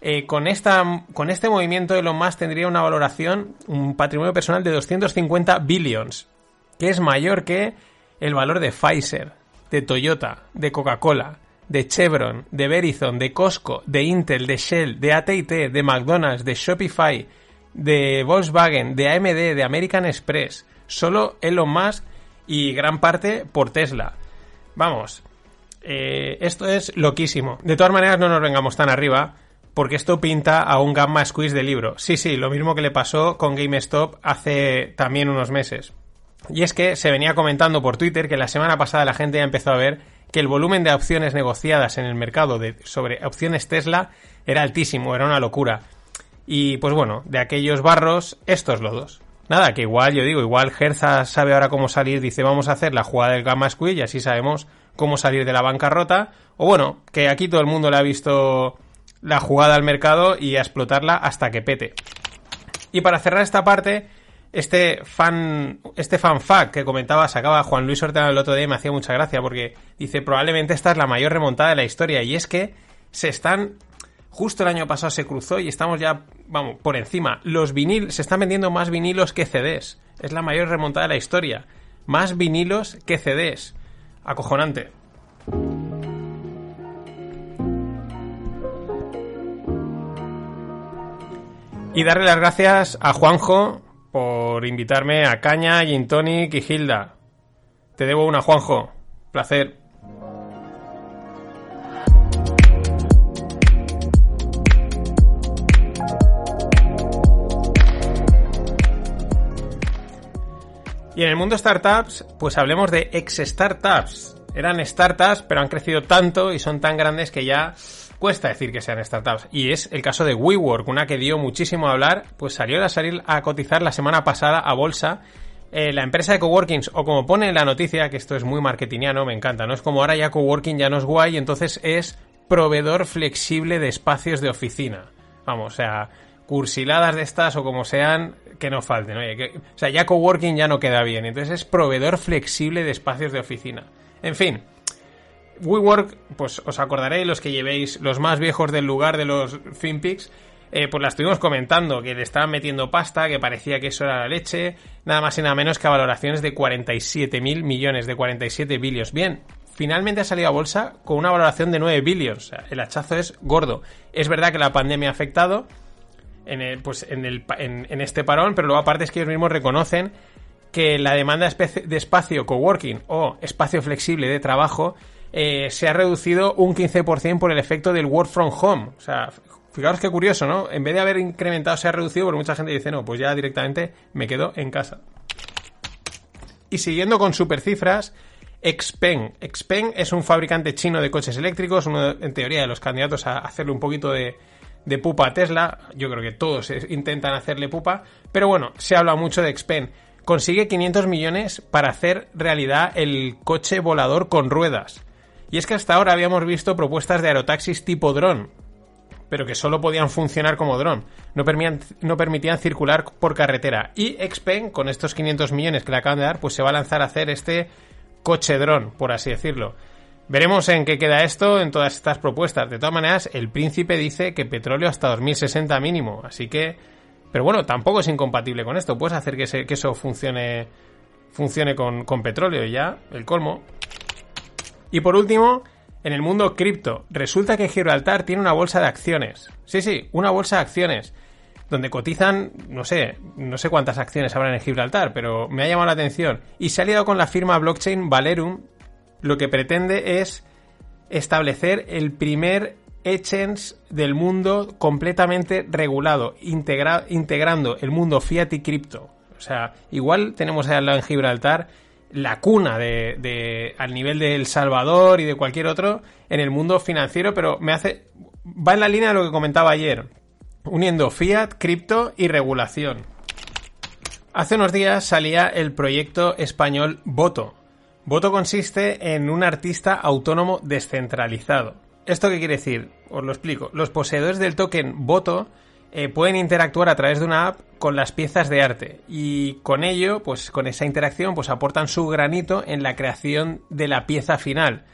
Eh, con, esta, con este movimiento Elon Musk tendría una valoración, un patrimonio personal de 250 billions, que es mayor que el valor de Pfizer, de Toyota, de Coca-Cola, de Chevron, de Verizon, de Costco, de Intel, de Shell, de AT&T, de McDonald's, de Shopify, de Volkswagen, de AMD, de American Express. Solo Elon Musk y gran parte por Tesla. Vamos, eh, esto es loquísimo. De todas maneras, no nos vengamos tan arriba, porque esto pinta a un gamma squeeze de libro. Sí, sí, lo mismo que le pasó con GameStop hace también unos meses. Y es que se venía comentando por Twitter que la semana pasada la gente ya empezó a ver que el volumen de opciones negociadas en el mercado de, sobre opciones Tesla era altísimo, era una locura. Y pues bueno, de aquellos barros, estos lodos. Nada, que igual, yo digo, igual Herza sabe ahora cómo salir, dice vamos a hacer la jugada del Gamma Squeeze y así sabemos cómo salir de la bancarrota. O bueno, que aquí todo el mundo le ha visto la jugada al mercado y a explotarla hasta que pete. Y para cerrar esta parte, este fan, este fan fact que comentaba, sacaba Juan Luis Ortega el otro día y me hacía mucha gracia porque dice probablemente esta es la mayor remontada de la historia y es que se están justo el año pasado se cruzó y estamos ya, vamos, por encima. Los vinil, se están vendiendo más vinilos que CDs. Es la mayor remontada de la historia. Más vinilos que CDs. Acojonante. Y darle las gracias a Juanjo por invitarme a Caña, Gin Tonic y Hilda. Te debo una, Juanjo. Placer. Y en el mundo startups, pues hablemos de ex startups. Eran startups, pero han crecido tanto y son tan grandes que ya cuesta decir que sean startups. Y es el caso de WeWork, una que dio muchísimo a hablar, pues salió a salir a cotizar la semana pasada a bolsa. Eh, la empresa de coworkings, o como pone en la noticia, que esto es muy marketingiano, me encanta, ¿no? Es como ahora ya coworking ya no es guay, entonces es proveedor flexible de espacios de oficina. Vamos, o sea, cursiladas de estas o como sean, que no falten. Oye, que, o sea, ya coworking ya no queda bien. Entonces es proveedor flexible de espacios de oficina. En fin, WeWork, pues os acordaréis los que llevéis los más viejos del lugar de los FinPix, eh, pues la estuvimos comentando, que le estaban metiendo pasta, que parecía que eso era la leche, nada más y nada menos que a valoraciones de 47 mil millones, de 47 billions. Bien, finalmente ha salido a bolsa con una valoración de 9 billions, o sea, el hachazo es gordo. Es verdad que la pandemia ha afectado en, el, pues en, el, en, este parón, pero luego aparte es que ellos mismos reconocen que la demanda de espacio coworking o espacio flexible de trabajo eh, se ha reducido un 15% por el efecto del work from home. O sea, fijaros qué curioso, ¿no? En vez de haber incrementado, se ha reducido, porque mucha gente dice, no, pues ya directamente me quedo en casa. Y siguiendo con super cifras, Xpeng. Xpeng es un fabricante chino de coches eléctricos, uno en teoría de los candidatos a hacerle un poquito de, de pupa a Tesla. Yo creo que todos intentan hacerle pupa. Pero bueno, se habla mucho de Xpeng. Consigue 500 millones para hacer realidad el coche volador con ruedas. Y es que hasta ahora habíamos visto propuestas de aerotaxis tipo dron, pero que solo podían funcionar como dron, no, permitían circular por carretera. Y Xpeng, con estos 500 millones que le acaban de dar, pues se va a lanzar a hacer este coche dron, por así decirlo. Veremos en qué queda esto en todas estas propuestas. De todas maneras, el príncipe dice que petróleo hasta 2060 mínimo, así que... Pero bueno, tampoco es incompatible con esto. Puedes hacer que, eso funcione, funcione con, con petróleo ya, el colmo. Y por último, en el mundo cripto, resulta que Gibraltar tiene una bolsa de acciones. Sí, sí, una bolsa de acciones. Donde cotizan, no sé, no sé cuántas acciones habrá en Gibraltar, pero me ha llamado la atención. Y se ha aliado con la firma blockchain Valerum, lo que pretende es establecer el primer exchange del mundo completamente regulado, integrando el mundo fiat y cripto. O sea, igual tenemos lado en Gibraltar la cuna de, al nivel de El Salvador y de cualquier otro en el mundo financiero, pero me hace va en la línea de lo que comentaba ayer, uniendo fiat, cripto y regulación. Hace unos días salía el proyecto español Voto. Voto consiste en un artista autónomo descentralizado. ¿Esto qué quiere decir? Os lo explico. Los poseedores del token Voto eh, pueden interactuar a través de una app con las piezas de arte y con ello, pues con esa interacción, pues aportan su granito en la creación de la pieza final.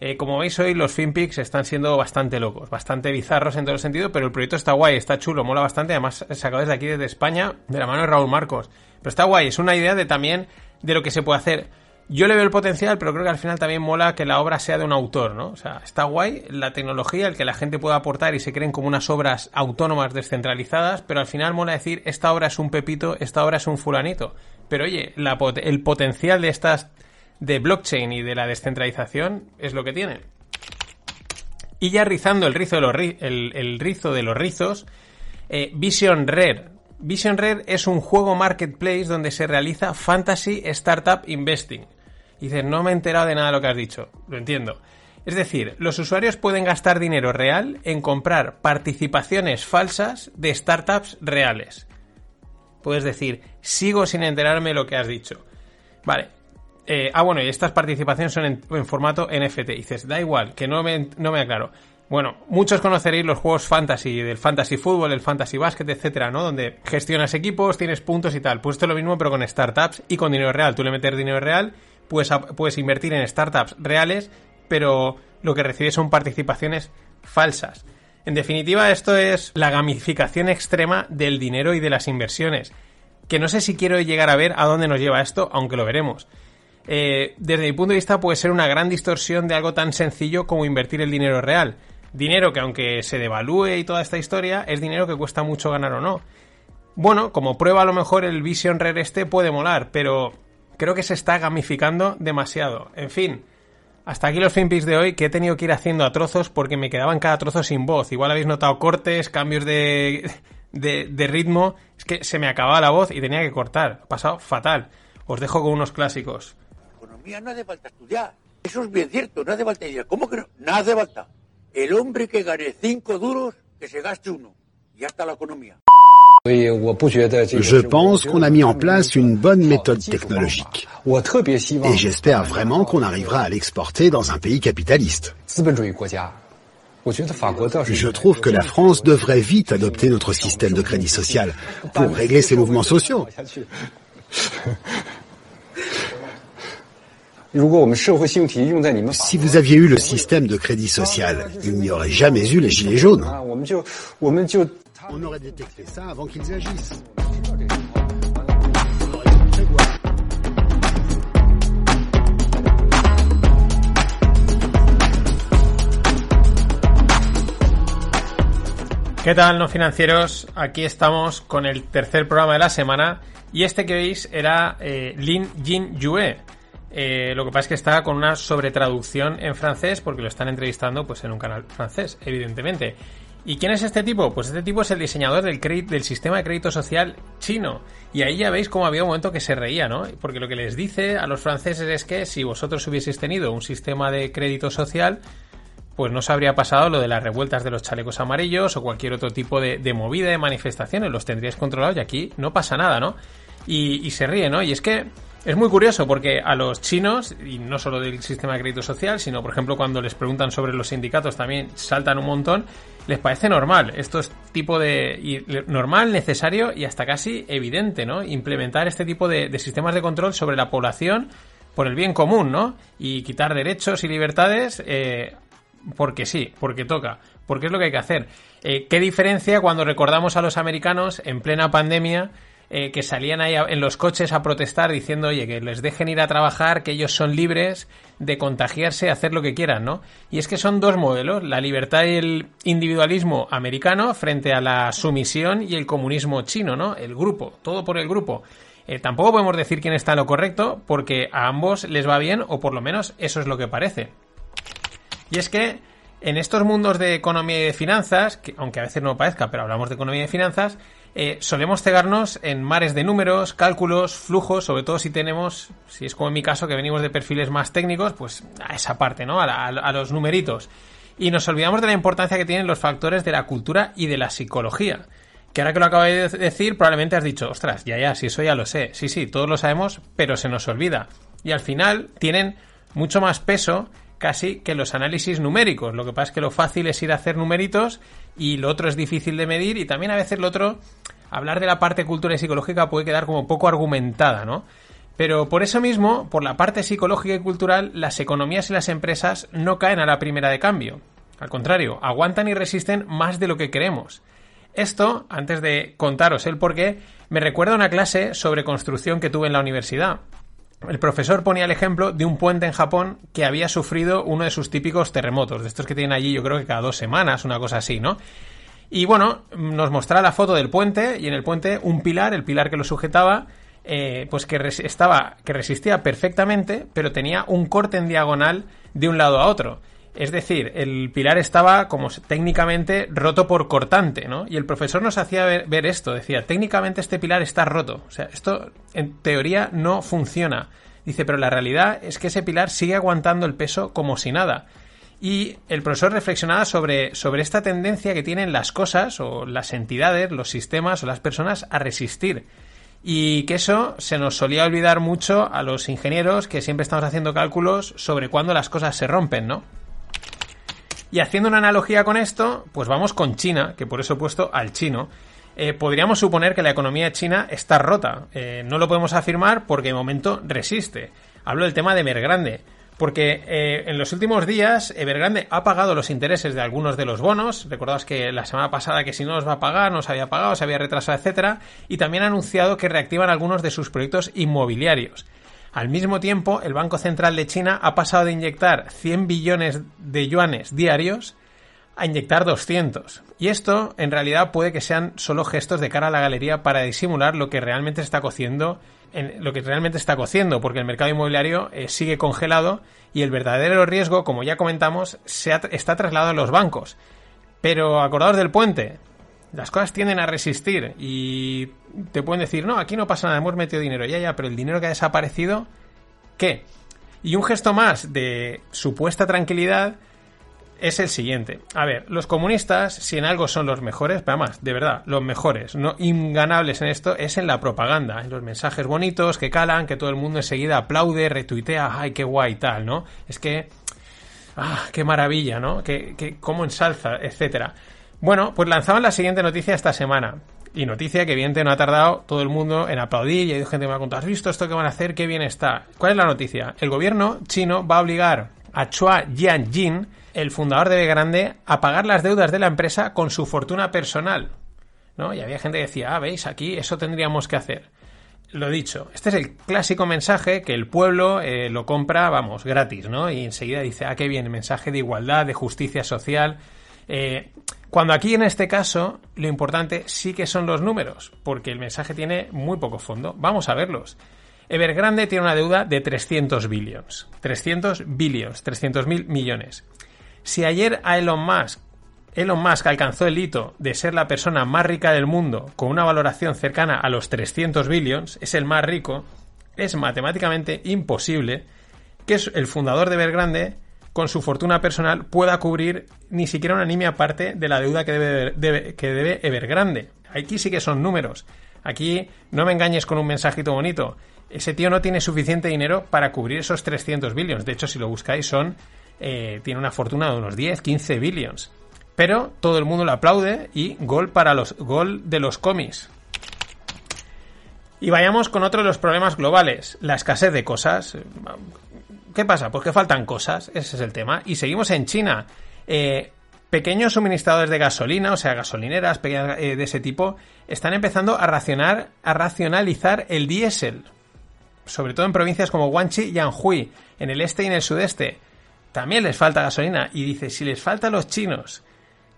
Eh, como veis hoy los FinPix están siendo bastante locos, bastante bizarros en todo el sentido, pero el proyecto está guay, está chulo, mola bastante, además sacado desde aquí desde España de la mano de Raúl Marcos. Pero está guay, es una idea de también de lo que se puede hacer yo le veo el potencial, pero creo que al final también mola que la obra sea de un autor, ¿no? O sea, está guay la tecnología, el que la gente pueda aportar y se creen como unas obras autónomas descentralizadas, pero al final mola decir, esta obra es un pepito, esta obra es un fulanito. Pero oye, el potencial de estas, de blockchain y de la descentralización es lo que tiene. Y ya rizando el rizo de los, rizos, eh, Vision Rare. Vision Rare es un juego marketplace donde se realiza fantasy startup investing. Y dices, no me he enterado de nada de lo que has dicho. Lo entiendo. Es decir, los usuarios pueden gastar dinero real en comprar participaciones falsas de startups reales. Puedes decir, sigo sin enterarme de lo que has dicho. Vale. Eh, ah, bueno, y estas participaciones son en, formato NFT. dices, da igual, que no me, no me aclaro. Bueno, muchos conoceréis los juegos fantasy, del fantasy fútbol, el fantasy básquet, etcétera, ¿no? Donde gestionas equipos, tienes puntos y tal. Pues esto es lo mismo, pero con startups y con dinero real. Tú le metes dinero real puedes, puedes invertir en startups reales, pero lo que recibes son participaciones falsas. En definitiva, esto es la gamificación extrema del dinero y de las inversiones. Que no sé si quiero llegar a ver a dónde nos lleva esto, aunque lo veremos. Eh, desde mi punto de vista puede ser una gran distorsión de algo tan sencillo como invertir el dinero real. Dinero que aunque se devalúe y toda esta historia, es dinero que cuesta mucho ganar o no. Bueno, como prueba a lo mejor el Vision Rare este puede molar, pero creo que se está gamificando demasiado. En fin, hasta aquí los finpics de hoy que he tenido que ir haciendo a trozos porque me quedaban cada trozo sin voz. Igual habéis notado cortes, cambios de, de, ritmo. Es que se me acababa la voz y tenía que cortar. Ha pasado fatal. Os dejo con unos clásicos. Economía no hace falta estudiar. Eso es bien cierto, no hace falta estudiar. ¿Cómo que no? No hace falta. El hombre que gane cinco duros, que se gaste uno. Y ya está la economía. Je pense qu'on a mis en place une bonne méthode technologique. Et j'espère vraiment qu'on arrivera à l'exporter dans un pays capitaliste. Je trouve que la France devrait vite adopter notre système de crédit social pour régler ses mouvements sociaux. Si vous aviez eu le système de crédit social, il n'y aurait jamais eu les gilets jaunes. ¿Qué tal, no financieros? Aquí estamos con el tercer programa de la semana y este que veis era eh, Lin Jin Yue. Eh, lo que pasa es que está con una sobretraducción en francés porque lo están entrevistando pues en un canal francés, evidentemente. ¿Y quién es este tipo? Pues este tipo es el diseñador del, sistema de crédito social chino. Y ahí ya veis cómo había un momento que se reía, ¿no? Porque lo que les dice a los franceses es que si vosotros hubieseis tenido un sistema de crédito social, pues no se habría pasado lo de las revueltas de los chalecos amarillos o cualquier otro tipo de, movida de manifestaciones, los tendríais controlados y aquí no pasa nada, ¿no? Y, y se ríe, ¿no? Y es que es muy curioso porque a los chinos, y no solo del sistema de crédito social, sino por ejemplo cuando les preguntan sobre los sindicatos también saltan un montón, les parece normal. Esto es tipo de... normal, necesario y hasta casi evidente, ¿no? Implementar este tipo de, sistemas de control sobre la población por el bien común, ¿no? Y quitar derechos y libertades eh, porque sí, porque toca, porque es lo que hay que hacer. Eh, ¿Qué diferencia cuando recordamos a los americanos en plena pandemia eh, que salían ahí en los coches a protestar diciendo, oye, que les dejen ir a trabajar, que ellos son libres de contagiarse, hacer lo que quieran, ¿no? Y es que son dos modelos, la libertad y el individualismo americano frente a la sumisión y el comunismo chino, ¿no? El grupo, todo por el grupo. Eh, tampoco podemos decir quién está en lo correcto, porque a ambos les va bien, o por lo menos eso es lo que parece. Y es que en estos mundos de economía y de finanzas, que aunque a veces no parezca, pero hablamos de economía y de finanzas, eh, solemos cegarnos en mares de números, cálculos, flujos, sobre todo si tenemos, si es como en mi caso, que venimos de perfiles más técnicos, pues a esa parte, ¿no? A, los numeritos. Y nos olvidamos de la importancia que tienen los factores de la cultura y de la psicología. Que ahora que lo acabo de decir, probablemente has dicho, ostras, ya, ya, si eso ya lo sé. Sí, sí, todos lo sabemos, pero se nos olvida. Y al final tienen mucho más peso casi que los análisis numéricos. Lo que pasa es que lo fácil es ir a hacer numeritos y lo otro es difícil de medir y también a veces lo otro, hablar de la parte cultura y psicológica puede quedar como poco argumentada, ¿no? Pero por eso mismo, por la parte psicológica y cultural, las economías y las empresas no caen a la primera de cambio. Al contrario, aguantan y resisten más de lo que creemos. Esto, antes de contaros el por qué, me recuerda a una clase sobre construcción que tuve en la universidad. El profesor ponía el ejemplo de un puente en Japón que había sufrido uno de sus típicos terremotos, de estos que tienen allí yo creo que cada dos semanas, una cosa así, ¿no? Y bueno, nos mostraba la foto del puente y en el puente un pilar, el pilar que lo sujetaba, eh, pues que estaba, que resistía perfectamente, pero tenía un corte en diagonal de un lado a otro. Es decir, el pilar estaba como técnicamente roto por cortante, ¿no? Y el profesor nos hacía ver, esto, decía, técnicamente este pilar está roto. O sea, esto en teoría no funciona. Dice, pero la realidad es que ese pilar sigue aguantando el peso como si nada. Y el profesor reflexionaba sobre, sobre esta tendencia que tienen las cosas o las entidades, los sistemas o las personas a resistir. Y que eso se nos solía olvidar mucho a los ingenieros que siempre estamos haciendo cálculos sobre cuándo las cosas se rompen, ¿no? Y haciendo una analogía con esto, pues vamos con China, que por eso he puesto al chino. Eh, podríamos suponer que la economía china está rota. Eh, no lo podemos afirmar porque de momento resiste. Hablo del tema de Evergrande. Porque eh, en los últimos días Evergrande ha pagado los intereses de algunos de los bonos. Recordaos que la semana pasada que si no los va a pagar, no se había pagado, se había retrasado, etcétera. Y también ha anunciado que reactivan algunos de sus proyectos inmobiliarios. Al mismo tiempo, el Banco Central de China ha pasado de inyectar 100 billones de yuanes diarios a inyectar 200. Y esto, en realidad, puede que sean solo gestos de cara a la galería para disimular lo que realmente está cociendo, en, lo que realmente está cociendo, porque el mercado inmobiliario eh, sigue congelado y el verdadero riesgo, como ya comentamos, se está trasladado a los bancos. Pero acordaos del puente, las cosas tienden a resistir y te pueden decir, no, aquí no pasa nada, hemos metido dinero, ya, ya, pero el dinero que ha desaparecido, ¿qué? Y un gesto más de supuesta tranquilidad es el siguiente. A ver, los comunistas, si en algo son los mejores, pero además, de verdad, los mejores, no inganables en esto, es en la propaganda, en los mensajes bonitos que calan, que todo el mundo enseguida aplaude, retuitea, ay, qué guay, tal, ¿no? Es que, ah, qué maravilla, ¿no? Que, que cómo ensalza, etcétera. Bueno, pues lanzaban la siguiente noticia esta semana. Y noticia que evidentemente no ha tardado todo el mundo en aplaudir y hay gente que me ha contado, ¿has visto esto que van a hacer? ¡Qué bien está! ¿Cuál es la noticia? El gobierno chino va a obligar a Chua Jianjin, el fundador de Grande, a pagar las deudas de la empresa con su fortuna personal. ¿No? Y había gente que decía, ah, veis, aquí eso tendríamos que hacer. Lo dicho, este es el clásico mensaje que el pueblo eh, lo compra, vamos, gratis, ¿no? Y enseguida dice, ah, qué bien, mensaje de igualdad, de justicia social. Eh, cuando aquí en este caso lo importante sí que son los números, porque el mensaje tiene muy poco fondo. Vamos a verlos. Evergrande tiene una deuda de 300 billions. 300 billions, 300 mil millones. Si ayer a Elon Musk, Elon Musk alcanzó el hito de ser la persona más rica del mundo con una valoración cercana a los 300 billions, es el más rico, es matemáticamente imposible que el fundador de Evergrande con su fortuna personal pueda cubrir ni siquiera una nimia parte de la deuda que debe, que debe Evergrande. Aquí sí que son números. Aquí no me engañes con un mensajito bonito. Ese tío no tiene suficiente dinero para cubrir esos 300 billions. De hecho, si lo buscáis, son eh, tiene una fortuna de unos 10, 15 billions. Pero todo el mundo lo aplaude y gol para los gol de los cómics. Y vayamos con otro de los problemas globales, la escasez de cosas. ¿Qué pasa? Pues que faltan cosas, ese es el tema. Y seguimos en China. Eh, pequeños suministradores de gasolina, o sea, gasolineras eh, de ese tipo, están empezando a, racionar, a racionalizar el diésel. Sobre todo en provincias como Guangxi y Anhui, en el este y en el sudeste. También les falta gasolina. Y dice, si les falta a los chinos,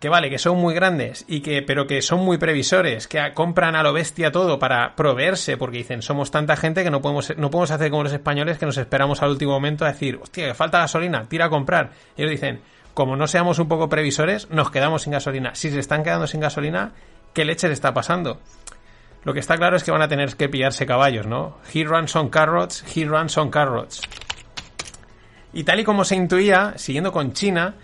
que vale, que son muy grandes, y que, pero que son muy previsores, que compran a lo bestia todo para proveerse, porque dicen, somos tanta gente que no podemos, no podemos hacer como los españoles que nos esperamos al último momento a decir, hostia, que falta gasolina, tira a comprar. Y ellos dicen, como no seamos un poco previsores, nos quedamos sin gasolina. Si se están quedando sin gasolina, ¿qué leche le está pasando? Lo que está claro es que van a tener que pillarse caballos, ¿no? He runs on carrots, he runs on carrots. Y tal y como se intuía, siguiendo con China,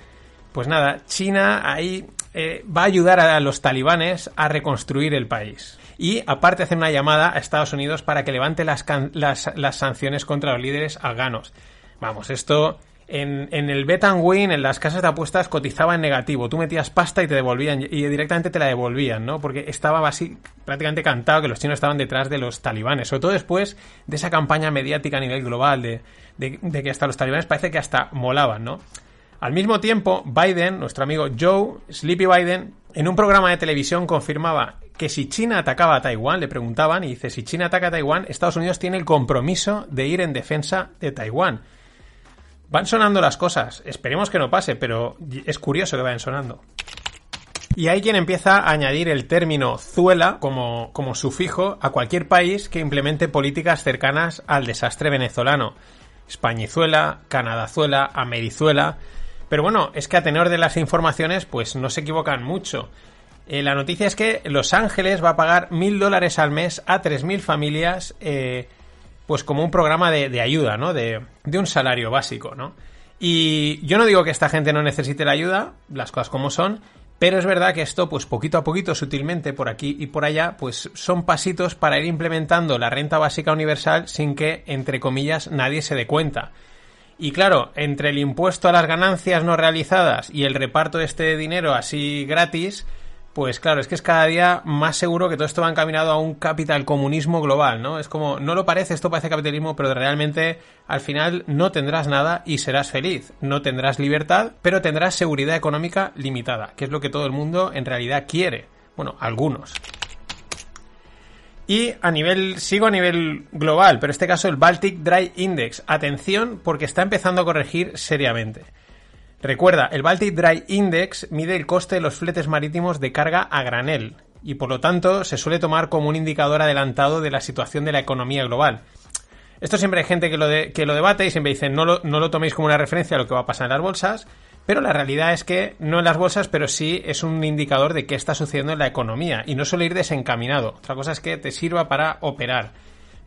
pues nada, China ahí eh, va a ayudar a los talibanes a reconstruir el país. Y aparte hacer una llamada a Estados Unidos para que levante las, sanciones contra los líderes afganos. Vamos, esto en, el bet win, en las casas de apuestas, cotizaba en negativo. Tú metías pasta y te devolvían, y directamente te la devolvían, ¿no? Porque estaba así prácticamente cantado que los chinos estaban detrás de los talibanes. Sobre todo después de esa campaña mediática a nivel global, de, de que hasta los talibanes parece que hasta molaban, ¿no? Al mismo tiempo, Biden, nuestro amigo Joe Sleepy Biden, en un programa de televisión confirmaba que si China atacaba a Taiwán, le preguntaban, y dice, si China ataca a Taiwán, Estados Unidos tiene el compromiso de ir en defensa de Taiwán. Van sonando las cosas. Esperemos que no pase, pero es curioso que vayan sonando. Y hay quien empieza a añadir el término zuela como, como sufijo a cualquier país que implemente políticas cercanas al desastre venezolano. Españizuela, Canadazuela, Amerizuela. Pero bueno, es que a tenor de las informaciones, pues no se equivocan mucho. Eh, la noticia es que Los Ángeles va a pagar mil dólares al mes a tres mil familias eh, pues como un programa de, ayuda, ¿no? De, de, un salario básico, ¿no? Y yo no digo que esta gente no necesite la ayuda, las cosas como son, pero es verdad que esto, pues poquito a poquito, sutilmente, por aquí y por allá, pues son pasitos para ir implementando la renta básica universal sin que, entre comillas, nadie se dé cuenta. Y claro, entre el impuesto a las ganancias no realizadas y el reparto de este dinero así gratis, pues claro, es que es cada día más seguro que todo esto va encaminado a un capital comunismo global, ¿no? Es como, no lo parece, esto parece capitalismo, pero realmente al final no tendrás nada y serás feliz. No tendrás libertad, pero tendrás seguridad económica limitada, que es lo que todo el mundo en realidad quiere. Bueno, algunos. Y a nivel, sigo a nivel global, pero en este caso el Baltic Dry Index. Atención, porque está empezando a corregir seriamente. Recuerda, el Baltic Dry Index mide el coste de los fletes marítimos de carga a granel y por lo tanto se suele tomar como un indicador adelantado de la situación de la economía global. Esto siempre hay gente que lo, que lo debate y siempre dicen no lo, no lo toméis como una referencia a lo que va a pasar en las bolsas, pero la realidad es que no en las bolsas, pero sí es un indicador de qué está sucediendo en la economía y no suele ir desencaminado. Otra cosa es que te sirva para operar.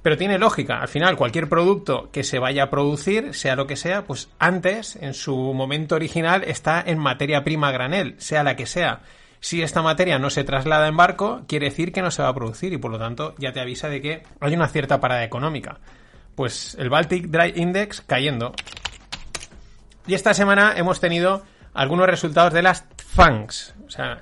Pero tiene lógica. Al final, cualquier producto que se vaya a producir, sea lo que sea, pues antes, en su momento original, está en materia prima granel, sea la que sea. Si esta materia no se traslada en barco, quiere decir que no se va a producir y por lo tanto ya te avisa de que hay una cierta parada económica. Pues el Baltic Dry Index cayendo. Y esta semana hemos tenido algunos resultados de las FANGs. O sea,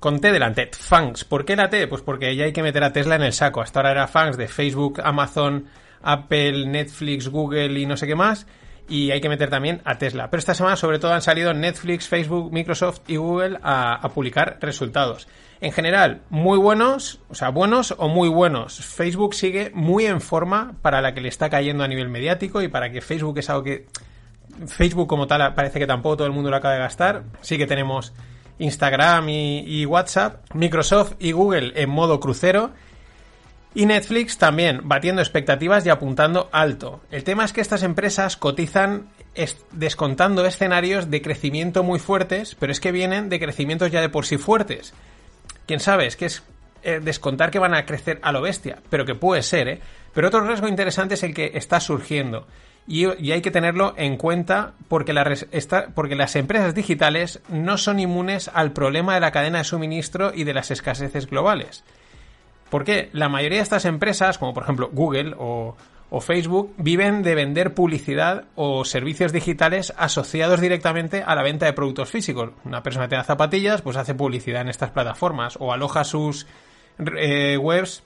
con T delante, FANGs. ¿Por qué la T? Pues porque ya hay que meter a Tesla en el saco. Hasta ahora era FANGs de Facebook, Amazon, Apple, Netflix, Google y no sé qué más. Y hay que meter también a Tesla. Pero esta semana sobre todo han salido Netflix, Facebook, Microsoft y Google a, publicar resultados. En general, muy buenos, o sea, buenos o muy buenos. Facebook sigue muy en forma para la que le está cayendo a nivel mediático y para que Facebook es algo que... Facebook como tal parece que tampoco todo el mundo lo acaba de gastar. Sí que tenemos Instagram y, WhatsApp, Microsoft y Google en modo crucero. Y Netflix también, batiendo expectativas y apuntando alto. El tema es que estas empresas cotizan descontando escenarios de crecimiento muy fuertes, pero es que vienen de crecimientos ya de por sí fuertes. Quién sabe, es que es eh, descontar que van a crecer a lo bestia, pero que puede ser, ¿eh? Pero otro riesgo interesante es el que está surgiendo. Y, hay que tenerlo en cuenta porque, las empresas digitales no son inmunes al problema de la cadena de suministro y de las escaseces globales. Porque la mayoría de estas empresas, como por ejemplo Google o, Facebook, viven de vender publicidad o servicios digitales asociados directamente a la venta de productos físicos. Una persona que tenga zapatillas, pues hace publicidad en estas plataformas o aloja sus eh, webs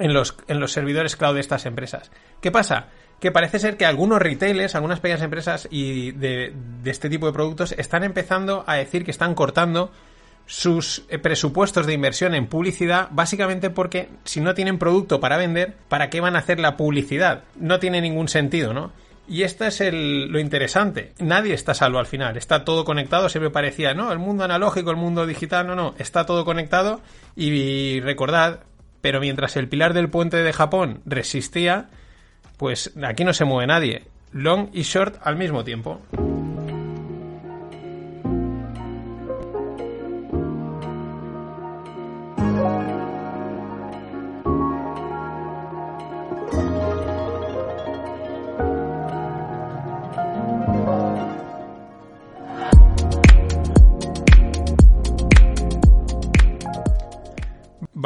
en los, en los servidores cloud de estas empresas. ¿Qué pasa? Que parece ser que algunos retailers, algunas pequeñas empresas y de, este tipo de productos están empezando a decir que están cortando sus eh, presupuestos de inversión en publicidad básicamente porque si no tienen producto para vender, ¿para qué van a hacer la publicidad? No tiene ningún sentido, ¿no? Y esto es lo interesante. Nadie está salvo al final. Está todo conectado. Siempre parecía, no, el mundo analógico, el mundo digital. No, no. Está todo conectado. Y recordad, pero mientras el pilar del puente de Japón resistía, pues aquí no se mueve nadie. Long y short al mismo tiempo.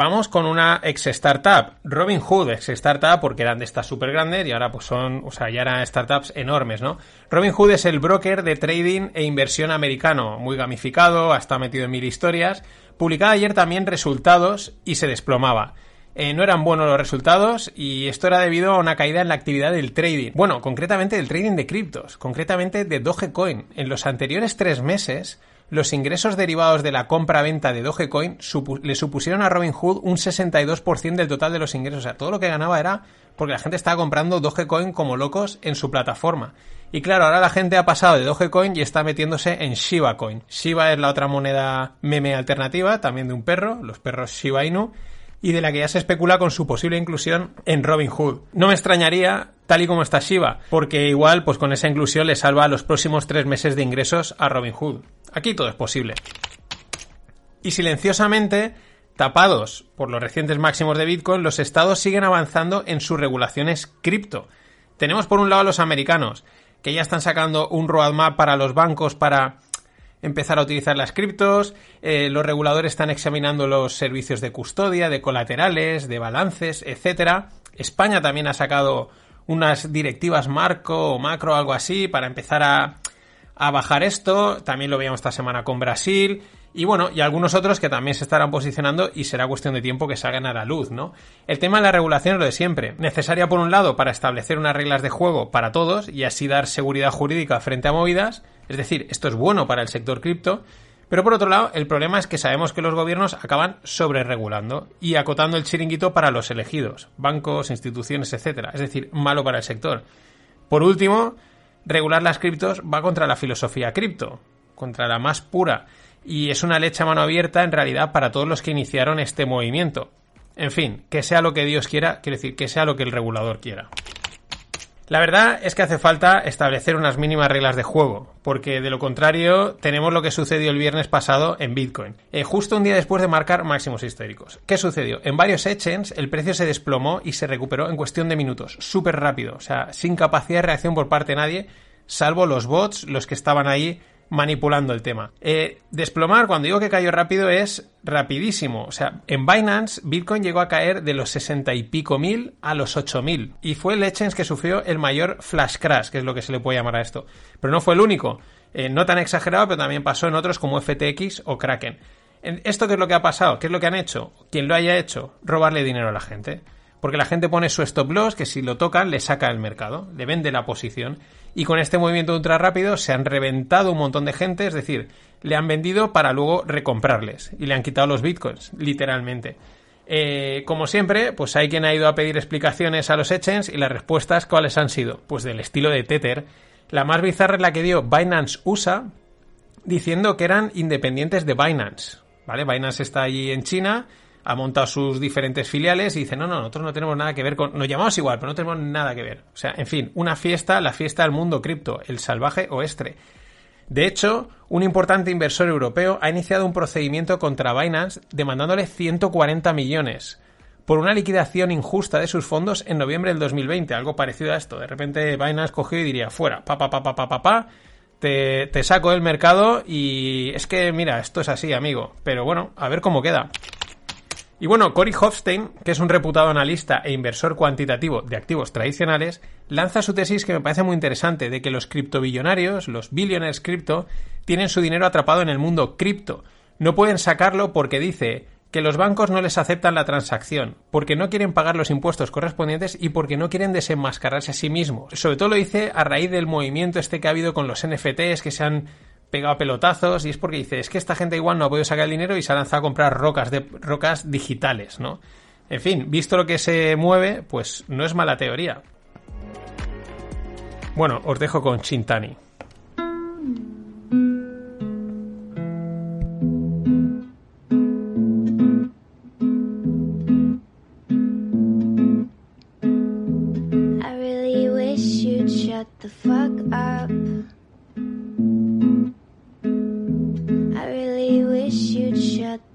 Vamos con una ex startup, Robinhood, ex startup, porque eran de estas súper grandes y ahora pues son, o sea, ya eran startups enormes, ¿no? Robinhood es el broker de trading e inversión americano, muy gamificado, hasta metido en mil historias. Publicaba ayer también resultados y se desplomaba. Eh, no eran buenos los resultados y esto era debido a una caída en la actividad del trading. Bueno, concretamente del trading de criptos, concretamente de Dogecoin. En los anteriores tres meses, los ingresos derivados de la compra-venta de Dogecoin le supusieron a Robinhood un 62% del total de los ingresos. O sea, todo lo que ganaba era porque la gente estaba comprando Dogecoin como locos en su plataforma. Y claro, ahora la gente ha pasado de Dogecoin y está metiéndose en Shiba Coin. Shiba es la otra moneda meme alternativa, también de un perro, los perros Shiba Inu y de la que ya se especula con su posible inclusión en Robinhood. No me extrañaría, tal y como está Shiba, porque igual, pues con esa inclusión le salva los próximos tres meses de ingresos a Robinhood. Aquí todo es posible. Y silenciosamente, tapados por los recientes máximos de Bitcoin, los estados siguen avanzando en sus regulaciones cripto. Tenemos por un lado a los americanos, que ya están sacando un roadmap para los bancos para empezar a utilizar las criptos, eh, los reguladores están examinando los servicios de custodia, de colaterales, de balances, etcétera. España también ha sacado unas directivas marco o macro, algo así, para empezar a, a bajar esto. También lo veíamos esta semana con Brasil. Y bueno, y algunos otros que también se estarán posicionando y será cuestión de tiempo que salgan a la luz, ¿no? El tema de la regulación es lo de siempre. Necesaria por un lado para establecer unas reglas de juego para todos y así dar seguridad jurídica frente a movidas. Es decir, esto es bueno para el sector cripto. Pero por otro lado, el problema es que sabemos que los gobiernos acaban sobreregulando y acotando el chiringuito para los elegidos, bancos, instituciones, etcétera. Es decir, malo para el sector. Por último, regular las criptos va contra la filosofía cripto, contra la más pura y es una leche a mano abierta en realidad para todos los que iniciaron este movimiento. En fin, que sea lo que Dios quiera, quiere decir que sea lo que el regulador quiera. La verdad es que hace falta establecer unas mínimas reglas de juego, porque de lo contrario tenemos lo que sucedió el viernes pasado en Bitcoin, eh, justo un día después de marcar máximos históricos. ¿Qué sucedió? En varios exchanges el precio se desplomó y se recuperó en cuestión de minutos, súper rápido, o sea, sin capacidad de reacción por parte de nadie, salvo los bots, los que estaban ahí manipulando el tema. Eh, desplomar, cuando digo que cayó rápido, es rapidísimo. O sea, en Binance, Bitcoin llegó a caer de los 60 y pico mil a los 8 mil. Y fue el exchange que sufrió el mayor flash crash, que es lo que se le puede llamar a esto. Pero no fue el único. Eh, no tan exagerado, pero también pasó en otros como FTX o Kraken. ¿Esto qué es lo que ha pasado? ¿Qué es lo que han hecho? Quien lo haya hecho, robarle dinero a la gente. Porque la gente pone su stop loss, que si lo tocan le saca el mercado, le vende la posición. Y con este movimiento ultra rápido se han reventado un montón de gente, es decir, le han vendido para luego recomprarles. Y le han quitado los bitcoins, literalmente. Eh, como siempre, pues hay quien ha ido a pedir explicaciones a los exchanges y las respuestas, ¿cuáles han sido? Pues del estilo de Tether. La más bizarra es la que dio Binance USA, diciendo que eran independientes de Binance. ¿Vale? Binance está allí en China ha montado sus diferentes filiales y dice, no, no, nosotros no tenemos nada que ver con... Nos llamamos igual, pero no tenemos nada que ver. O sea, en fin, una fiesta, la fiesta del mundo cripto, el salvaje oeste. De hecho, un importante inversor europeo ha iniciado un procedimiento contra Binance demandándole 140 millones por una liquidación injusta de sus fondos en noviembre del 2020, algo parecido a esto. De repente Binance cogió y diría, fuera, pa, pa, pa, pa, pa, pa, pa te, te saco del mercado y es que, mira, esto es así, amigo. Pero bueno, a ver cómo queda. Y bueno, Cory Hofstein, que es un reputado analista e inversor cuantitativo de activos tradicionales, lanza su tesis que me parece muy interesante, de que los criptobillonarios, los billionaires cripto, tienen su dinero atrapado en el mundo cripto. No pueden sacarlo porque dice que los bancos no les aceptan la transacción, porque no quieren pagar los impuestos correspondientes y porque no quieren desenmascararse a sí mismos. Sobre todo lo dice a raíz del movimiento este que ha habido con los NFTs que se han pegado pelotazos y es porque dice, es que esta gente igual no ha podido sacar el dinero y se ha lanzado a comprar rocas, de, rocas digitales, ¿no? En fin, visto lo que se mueve, pues no es mala teoría. Bueno, os dejo con Chintani.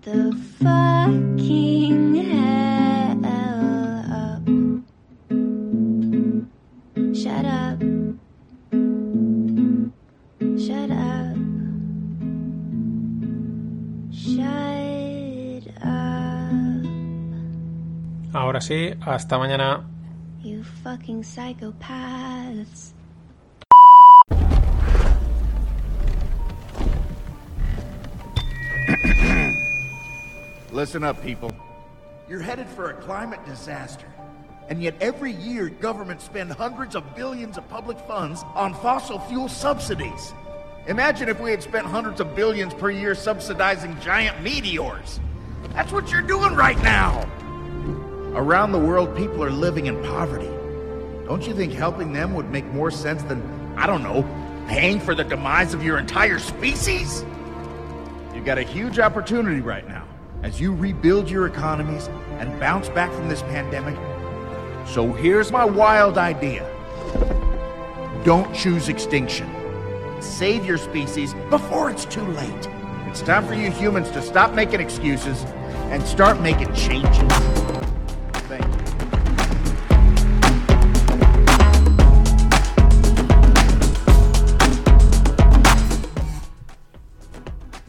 the fucking hell up. Shut up. Shut up. Shut up. Ahora sí, hasta mañana. You fucking psychopaths. Listen up, people. You're headed for a climate disaster. And yet every year, governments spend hundreds of billions of public funds on fossil fuel subsidies. Imagine if we had spent hundreds of billions per year subsidizing giant meteors. That's what you're doing right now. Around the world, people are living in poverty. Don't you think helping them would make more sense than, I don't know, paying for the demise of your entire species? You've got a huge opportunity right now as you rebuild your economies and bounce back from this pandemic. So here's my wild idea don't choose extinction. Save your species before it's too late. It's time for you humans to stop making excuses and start making changes.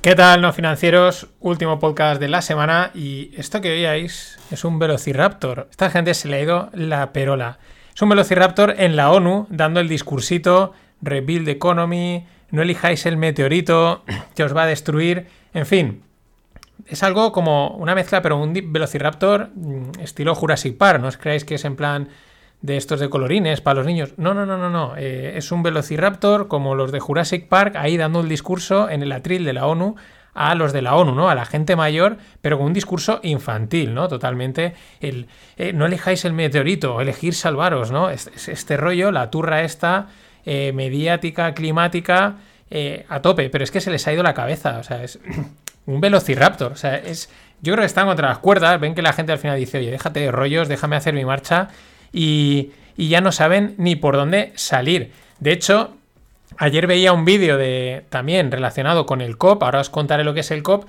¿Qué tal, no financieros? Último podcast de la semana y esto que veíais es un Velociraptor. Esta gente se le ha ido la perola. Es un Velociraptor en la ONU dando el discursito Rebuild Economy, no elijáis el meteorito que os va a destruir, en fin. Es algo como una mezcla, pero un Velociraptor mm, estilo Jurassic Park. No os creáis que es en plan de estos de colorines para los niños. No, no, no, no, no. Eh, es un Velociraptor como los de Jurassic Park, ahí dando el discurso en el atril de la ONU a los de la ONU, ¿no? A la gente mayor, pero con un discurso infantil, ¿no? Totalmente. El, eh, no elijáis el meteorito, elegir salvaros, ¿no? Este, rollo, la turra esta, eh, mediática, climática, a tope. Pero es que se les ha ido la cabeza, o sea, es un velociraptor, o sea, es... Yo creo que están contra las cuerdas, ven que la gente al final dice, oye, déjate de rollos, déjame hacer mi marcha y, ya no saben ni por dónde salir. De hecho, ayer veía un vídeo de también relacionado con el COP, ahora os contaré lo que es el COP,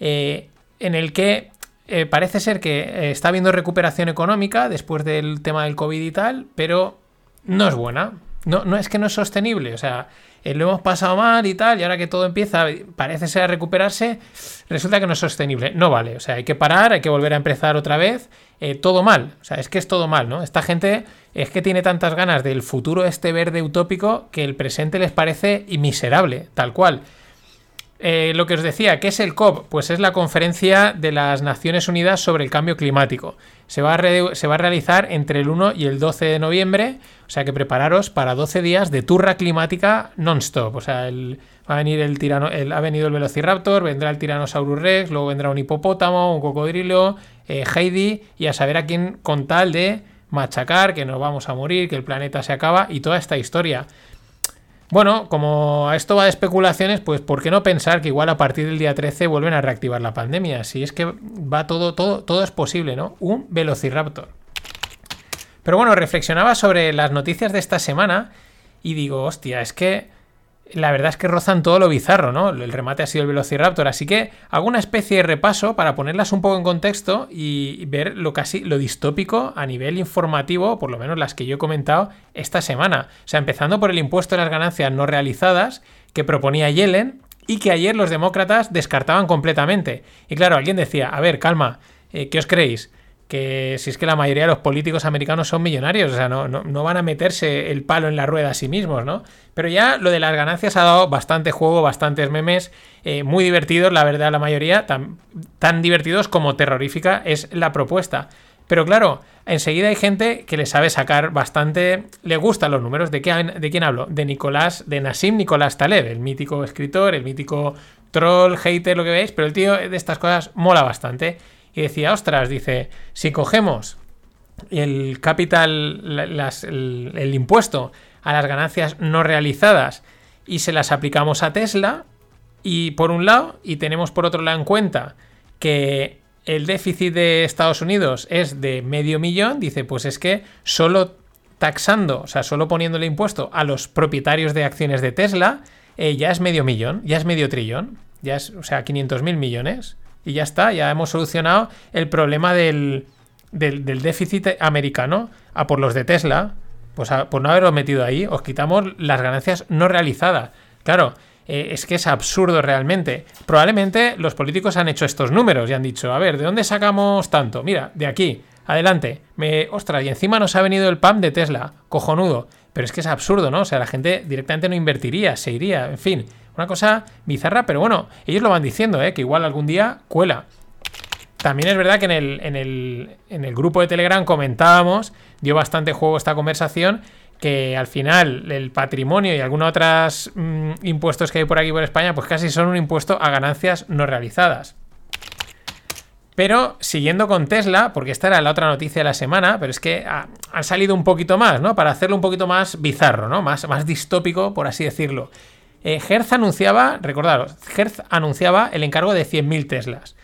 eh, en el que eh, parece ser que eh, está habiendo recuperación económica después del tema del COVID y tal, pero no es buena. No, no es que no es sostenible, o sea, lo hemos pasado mal y tal, y ahora que todo empieza, parece ser a recuperarse, resulta que no es sostenible. No vale, o sea, hay que parar, hay que volver a empezar otra vez eh, todo mal. O sea, es que es todo mal, ¿no? Esta gente es que tiene tantas ganas del futuro este verde utópico que el presente les parece miserable, tal cual. Eh, lo que os decía, ¿qué es el COP? Pues es la conferencia de las Naciones Unidas sobre el cambio climático. Se va, a se va a realizar entre el 1 y el 12 de noviembre, o sea que prepararos para 12 días de turra climática non-stop. O sea, el, va a venir el tirano, el, ha venido el Velociraptor, vendrá el Tyrannosaurus Rex, luego vendrá un hipopótamo, un cocodrilo, eh, Heidi, y a saber a quién con tal de machacar, que nos vamos a morir, que el planeta se acaba y toda esta historia. Bueno, como esto va de especulaciones, pues ¿por qué no pensar que igual a partir del día 13 vuelven a reactivar la pandemia? Si es que va todo, todo, todo es posible, ¿no? Un velociraptor. Pero bueno, reflexionaba sobre las noticias de esta semana y digo, hostia, es que la verdad es que rozan todo lo bizarro, ¿no? El remate ha sido el Velociraptor, así que hago una especie de repaso para ponerlas un poco en contexto y ver lo casi lo distópico a nivel informativo, por lo menos las que yo he comentado esta semana. O sea, empezando por el impuesto de las ganancias no realizadas que proponía Yellen y que ayer los demócratas descartaban completamente. Y claro, alguien decía, a ver, calma, eh, ¿qué os creéis? Que si es que la mayoría de los políticos americanos son millonarios, o sea, no, no, van a meterse el palo en la rueda a sí mismos, ¿no? Pero ya lo de las ganancias ha dado bastante juego, bastantes memes, eh, muy divertidos, la verdad, la mayoría, tan, tan divertidos como terrorífica es la propuesta. Pero claro, enseguida hay gente que le sabe sacar bastante, le gustan los números. ¿De, qué, ¿De quién hablo? De Nicolás, de Nassim Nicolás Taleb, el mítico escritor, el mítico troll, hater, lo que veis, pero el tío de estas cosas mola bastante y decía, ostras, dice, si cogemos el capital, el, impuesto a las ganancias no realizadas y se las aplicamos a Tesla, y por un lado, y tenemos por otro lado en cuenta que el déficit de Estados Unidos es de medio millón, dice, pues es que solo taxando, o sea, solo poniéndole impuesto a los propietarios de acciones de Tesla, eh, ya es medio millón, ya es medio trillón, ya es, o sea, 500 mil millones. Y ya está, ya hemos solucionado el problema del, déficit americano a por los de Tesla. Pues por no haberlo metido ahí, os quitamos las ganancias no realizadas. Claro, eh, es que es absurdo realmente. Probablemente los políticos han hecho estos números y han dicho, a ver, ¿de dónde sacamos tanto? Mira, de aquí, adelante. Me, ostras, y encima nos ha venido el PAM de Tesla, cojonudo. Pero es que es absurdo, ¿no? O sea, la gente directamente no invertiría, se iría, en fin. Una cosa bizarra, pero bueno, ellos lo van diciendo, ¿eh? que igual algún día cuela. También es verdad que en el, en el, en el grupo de Telegram comentábamos, dio bastante juego esta conversación, que al final el patrimonio y algunos otros mm, impuestos que hay por aquí por España, pues casi son un impuesto a ganancias no realizadas. Pero siguiendo con Tesla, porque esta era la otra noticia de la semana, pero es que han salido un poquito más, ¿no? Para hacerlo un poquito más bizarro, ¿no? Más, más distópico, por así decirlo. Eh, Hertz anunciaba, recordaros, Hertz anunciaba el encargo de 100.000 Teslas.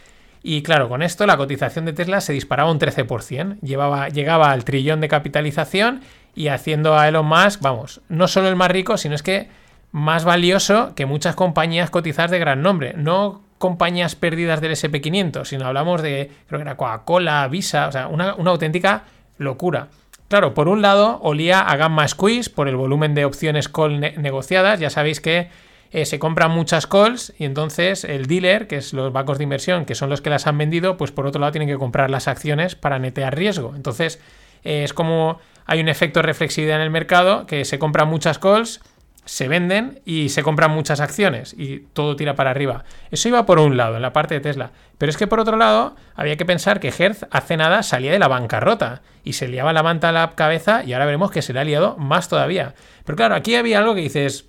Y claro, con esto la cotización de Tesla se disparaba un 13%. Llevaba, llegaba al trillón de capitalización y haciendo a Elon Musk, vamos, no solo el más rico, sino es que más valioso que muchas compañías cotizadas de gran nombre. No compañías perdidas del SP500, sino hablamos de, creo que era Coca-Cola, Visa, o sea, una, una auténtica locura. Claro, por un lado, olía a gamma squeeze por el volumen de opciones call negociadas. Ya sabéis que eh, se compran muchas calls y entonces el dealer, que es los bancos de inversión, que son los que las han vendido, pues por otro lado tienen que comprar las acciones para netear riesgo. Entonces eh, es como hay un efecto reflexividad en el mercado, que se compran muchas calls se venden y se compran muchas acciones y todo tira para arriba. Eso iba por un lado, en la parte de Tesla. Pero es que por otro lado, había que pensar que Hertz hace nada salía de la bancarrota y se liaba la manta a la cabeza y ahora veremos que se le ha liado más todavía. Pero claro, aquí había algo que dices,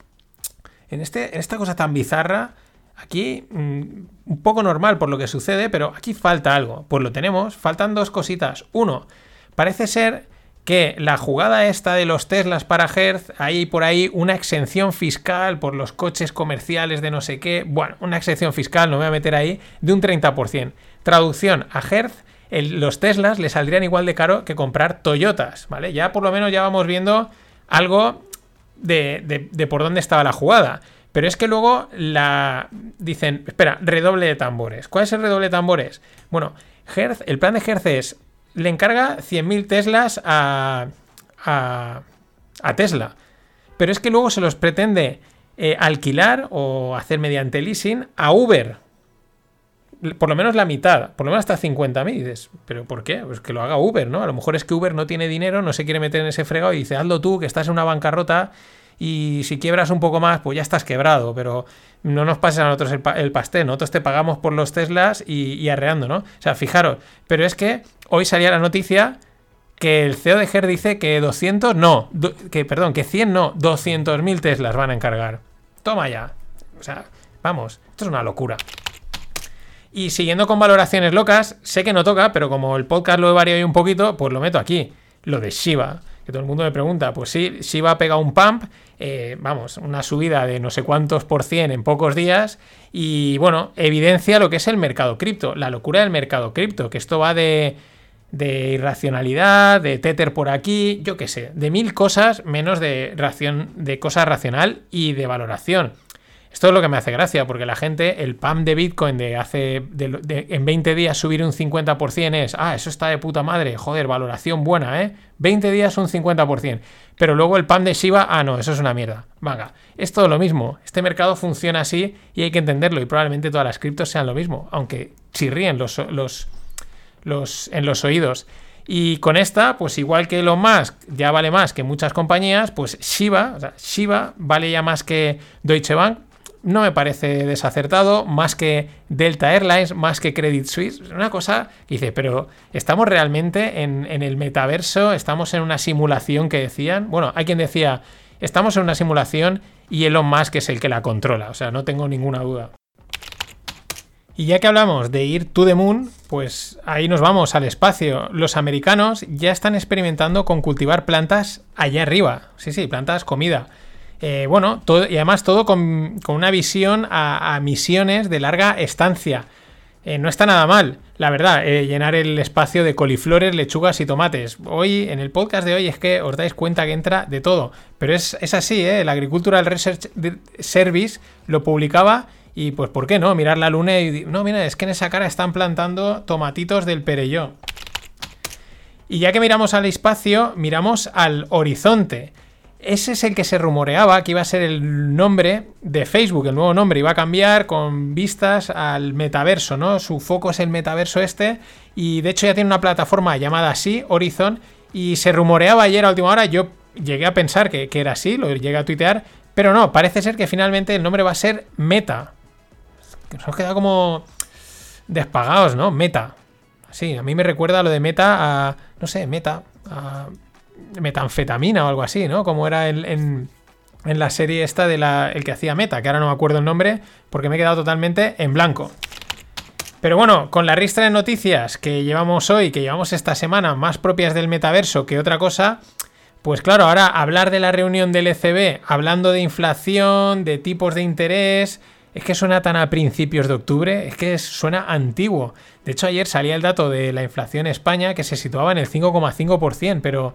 en, este, en esta cosa tan bizarra, aquí mm, un poco normal por lo que sucede, pero aquí falta algo. Pues lo tenemos, faltan dos cositas. Uno, parece ser que la jugada esta de los Teslas para Hertz, hay por ahí una exención fiscal por los coches comerciales de no sé qué, bueno, una exención fiscal, no me voy a meter ahí, de un 30%. Traducción a Hertz, los Teslas le saldrían igual de caro que comprar Toyotas, ¿vale? Ya por lo menos ya vamos viendo algo de, de por dónde estaba la jugada. Pero es que luego la dicen, espera, redoble de tambores. ¿Cuál es el redoble de tambores? Bueno, Hertz, el plan de Hertz es le encarga 100.000 Teslas a, a, Tesla. Pero es que luego se los pretende eh, alquilar o hacer mediante leasing a Uber. Por lo menos la mitad, por lo menos hasta 50.000. Dices, ¿pero por qué? Pues que lo haga Uber, ¿no? A lo mejor es que Uber no tiene dinero, no se quiere meter en ese fregado y dice, hazlo tú, que estás en una bancarrota y si quiebras un poco más, pues ya estás quebrado, pero no nos pases a nosotros el, pastel, nosotros te pagamos por los Teslas y, arreando, ¿no? O sea, fijaros, pero es que hoy salía la noticia que el CEO de dice que 200, no, que perdón, que 100 no, 200.000 Teslas van a encargar. Toma ya. O sea, vamos, esto es una locura. Y siguiendo con valoraciones locas, sé que no toca, pero como el podcast lo he variado un poquito, pues lo meto aquí. Lo de Shiba que todo el mundo me pregunta, pues sí, Shiba ha pegado un pump, eh, vamos, una subida de no sé cuántos por cien en pocos días y bueno, evidencia lo que es el mercado cripto, la locura del mercado cripto, que esto va de, de irracionalidad, de Tether por aquí, yo qué sé, de mil cosas menos de, ración, de cosa racional y de valoración. Esto es lo que me hace gracia, porque la gente, el PAM de Bitcoin de hace en 20 días subir un 50% es, ah, eso está de puta madre, joder, valoración buena, ¿eh? 20 días un 50%. Pero luego el PAM de Shiba, ah, no, eso es una mierda. Venga, es todo lo mismo. Este mercado funciona así y hay que entenderlo y probablemente todas las criptos sean lo mismo, aunque chirríen los, los, los, en los oídos. Y con esta, pues igual que Elon Musk ya vale más que muchas compañías, pues Shiba, o sea, Shiba vale ya más que Deutsche Bank, no me parece desacertado, más que Delta Airlines, más que Credit Suisse. Una cosa que dice, pero ¿estamos realmente en, el metaverso? ¿Estamos en una simulación que decían? Bueno, hay quien decía, estamos en una simulación y Elon Musk es el que la controla, o sea, no tengo ninguna duda. Y ya que hablamos de ir to the moon, pues ahí nos vamos al espacio. Los americanos ya están experimentando con cultivar plantas allá arriba. Sí, sí, plantas comida. Eh, bueno, y además todo con, una visión a, misiones de larga estancia. Eh, no está nada mal, la verdad, eh, llenar el espacio de coliflores, lechugas y tomates. Hoy, en el podcast de hoy, es que os dais cuenta que entra de todo. Pero es, así, ¿eh? El Agricultural Research Service lo publicaba y, pues, ¿por qué no? Mirar la luna y... No, mira, es que en esa cara están plantando tomatitos del Perelló. Y ya que miramos al espacio, miramos al horizonte. Ese es el que se rumoreaba que iba a ser el nombre de Facebook, el nuevo nombre, iba a cambiar con vistas al metaverso, ¿no? Su foco es el metaverso este y de hecho ya tiene una plataforma llamada así, Horizon, y se rumoreaba ayer a última hora, yo llegué a pensar que, era así, lo llegué a tuitear, pero no, parece ser que finalmente el nombre va a ser Meta. Nos hemos quedado como despagados, ¿no? Meta. Sí, a mí me recuerda lo de Meta a, no sé, Meta, a metanfetamina o algo así, ¿no? Como era en, la serie esta de la, el que hacía Meta, que ahora no me acuerdo el nombre porque me he quedado totalmente en blanco. Pero bueno, con la ristra de noticias que llevamos hoy, que llevamos esta semana, más propias del metaverso que otra cosa, pues claro, ahora hablar de la reunión del ECB, hablando de inflación, de tipos de interés, es que suena tan a principios de octubre, es que suena antiguo. De hecho, ayer salía el dato de la inflación en España que se situaba en el 5,5%, pero